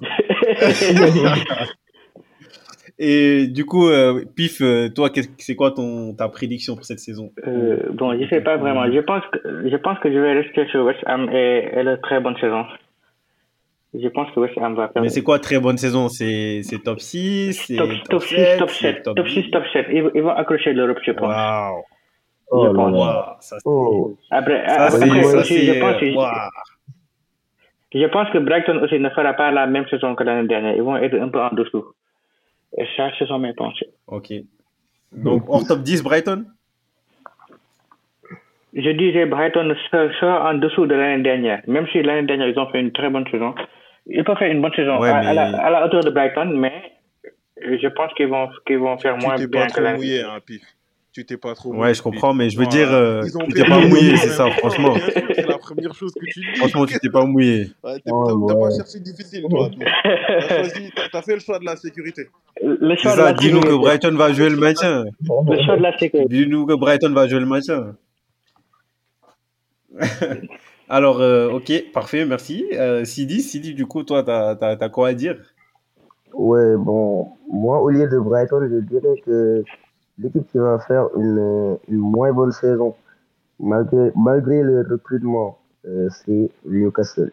et du coup, euh, Pif, euh, toi, c'est quoi ton, ta prédiction pour cette saison? Euh, bon, je sais pas vraiment. Je pense que je pense que je vais rester sur West Ham et, et leur très bonne saison. Je pense que West Ham va faire Mais c'est quoi très bonne saison? C'est c'est top 6 C'est top, top 6, top 7, c'est top 6, top 7. Ils, ils vont accrocher l'Europe, je pense. Waouh Oh je pense. Waouh, ça, Oh, Après, ça, après, ça, aussi, je pense, que- waouh. je pense que Brighton aussi ne fera pas la même saison que l'année dernière. Ils vont être un peu en dessous. Et ça, ce sont mes pensées. Ok. Donc, hors top 10, Brighton? Je disais Brighton sera en dessous de l'année dernière. Même si l'année dernière, ils ont fait une très bonne saison. Ils peuvent faire une bonne saison Ouais, à, à la, mais- à la hauteur de Brighton, mais je pense qu'ils vont, qu'ils vont faire Tu moins bien pas que l'année hein, Pif. Tu t'es pas trop Ouais, je comprends, mais je veux Voilà. dire, euh, tu t'es pas mouillé, c'est ça, franchement. C'est la première chose que tu dis. Franchement, tu t'es pas mouillé. Ouais, Ouais, T'as ouais. pas cherché difficile, toi. T'as choisi- t'as- t'as fait le choix de la sécurité. Le C'est choix de ça, la dis-nous que. Brighton va jouer le maintien. Le choix de la sécurité. Dis-nous que Brighton va jouer le maintien. Alors, euh, ok, parfait, merci. Euh, Sidi, Sidi, du coup, toi, t'as, t'as, t'as quoi à dire? Ouais, bon, moi, au lieu de Brighton, je dirais que l'équipe qui va faire une, une moins bonne saison, malgré, malgré le recrutement, euh, c'est Newcastle.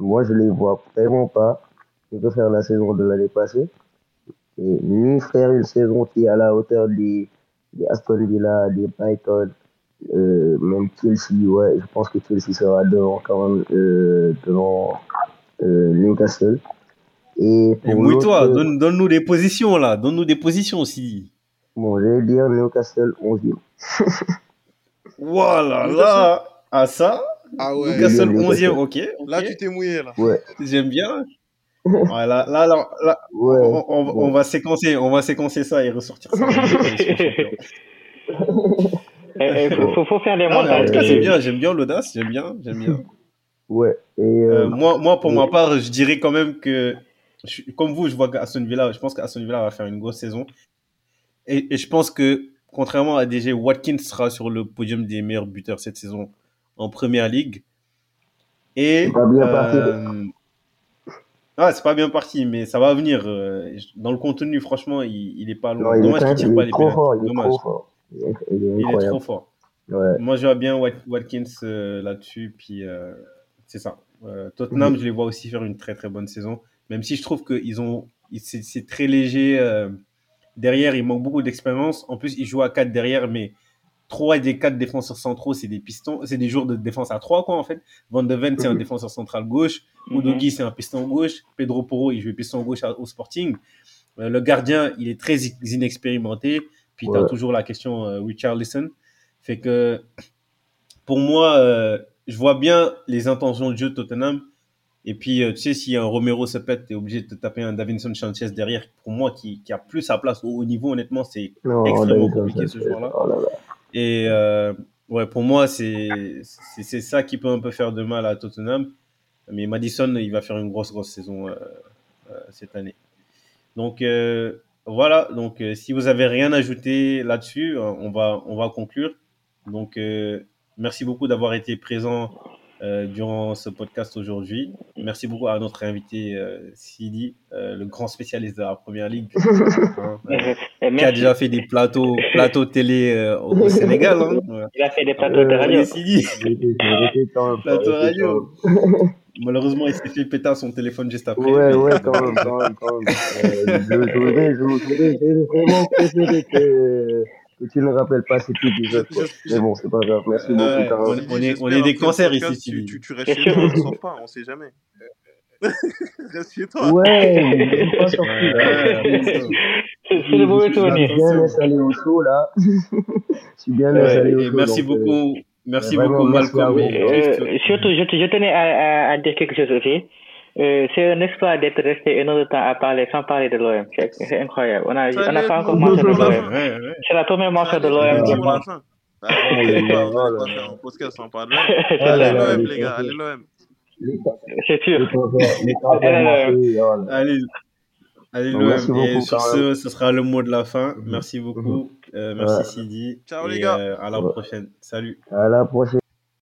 Moi, je les vois vraiment pas refaire la saison de l'année passée, et ni faire une saison qui est à la hauteur des, des Aston Villa, des Brighton, euh, même Chelsea, ouais, je pense que Chelsea sera devant quand même, euh, devant euh, Newcastle. Et Et pour mouille-toi, l'autre, donne, donne-nous des positions, là. Donne-nous des positions, Sidi. Bon, je vais dire Newcastle 11e. Voilà, là, à ça, Ah ouais. Newcastle Newcastle. 11e, ok, ok. Là, tu t'es mouillé, là. Ouais, J'aime bien. Ouais, là, là, là, ouais. on, on- bon. on va séquencer, on va séquencer ça et ressortir ça. Il faut, faut, faut faire des Non, mais en montages. tout cas, c'est bien, j'aime bien l'audace, j'aime bien, j'aime bien. Ouais. Et Euh, euh, moi, moi, pour et- ma part, je dirais quand même que, je- comme vous, je vois qu'Aston Villa, je pense qu'Aston Villa va faire une grosse saison. Et, et je pense que, contrairement à DG, Watkins sera sur le podium des meilleurs buteurs cette saison en première ligue. Et. C'est pas bien parti. euh, ah, c'est pas bien parti, mais ça va venir. euh, Dans le contenu, franchement, il, il est pas non, loin. est, Dommage qu'il tire pas les fort, il est Dommage. trop fort. Il est, il est Il est incroyable. trop fort. Ouais. Moi, je vois bien Wat- Watkins euh, là-dessus, puis euh, c'est ça. Euh, Tottenham, je les vois aussi faire une très très bonne saison, même si je trouve ont, ils- c'est c'est très léger derrière, il manque beaucoup d'expérience. En plus, ils jouent à 4 derrière, mais trois des quatre défenseurs centraux, c'est des pistons, c'est des joueurs de défense à 3 quoi en fait. Van de Ven, c'est un Mhm. défenseur central gauche. Mhm. Udogi, c'est un piston gauche. Pedro Porro, il joue piston gauche au Sporting. Euh, le gardien, il est très inexpérimenté. Puis tu as Ouais. toujours la question euh, Richarlison. Fait que pour moi, euh, je vois bien les intentions de jeu de Tottenham. Et puis, euh, tu sais, si un Romero se pète, tu es obligé de te taper un Davinson Sanchez derrière. Pour moi, qui, qui a plus sa place au haut niveau, honnêtement, c'est extrêmement compliqué ce joueur-là. oh là là. Et euh, ouais, pour moi, c'est ça qui peut un peu faire de mal à Tottenham. Mais Madison, il va faire une grosse, grosse saison euh, euh, cette année. Donc euh, voilà, donc euh, si vous avez rien à ajouter là-dessus, euh, on va, on va conclure. Donc euh, merci beaucoup d'avoir été présent euh, durant ce podcast aujourd'hui. Merci beaucoup à notre invité euh, Sidi, euh, le grand spécialiste de la première ligue. hein, qui a déjà fait des plateaux, plateaux télé euh, au, au Sénégal. Hein. Ouais. Il a fait des plateaux de radio. Sidi, Malheureusement, il s'est fait péter son téléphone juste après. Ouais, mais- ouais, quand même, quand même, quand même. Euh, je voudrais, je voudrais, j'ai vraiment préféré que, que tu ne rappelles pas cet épisode, quoi. Mais bon, c'est pas grave. Merci beaucoup, on est- on est- J'espère on est des le cancers ici, Tu, Sylvie. tu, tu restes chez toi, ne sors pas, on sait jamais. Reste chez toi. Ouais, pas sorti, C'est le mauvais Je suis bien installé au chaud, là. Je suis bien installé au merci donc, euh, beaucoup, merci beaucoup Malcolm. Euh, surtout, je, je tenais à, à, à dire quelque chose aussi. Euh, c'est un exploit d'être resté une heure de temps à parler sans parler de l'OM. C'est incroyable. On a, Ça on n'a pas encore mentionné l'OM. Ouais, ouais. C'est la première mention de Allez, l'OM. un Allez l'OM, les gars, allez l'OM. C'est sûr. oh là. Allez, allez l'OM. merci Et beaucoup, sur ce, ce sera le mot de la fin. Merci Mhm. beaucoup. Euh, merci Ouais. Sidi. Ciao, les gars. euh, à la prochaine. Salut. À la prochaine.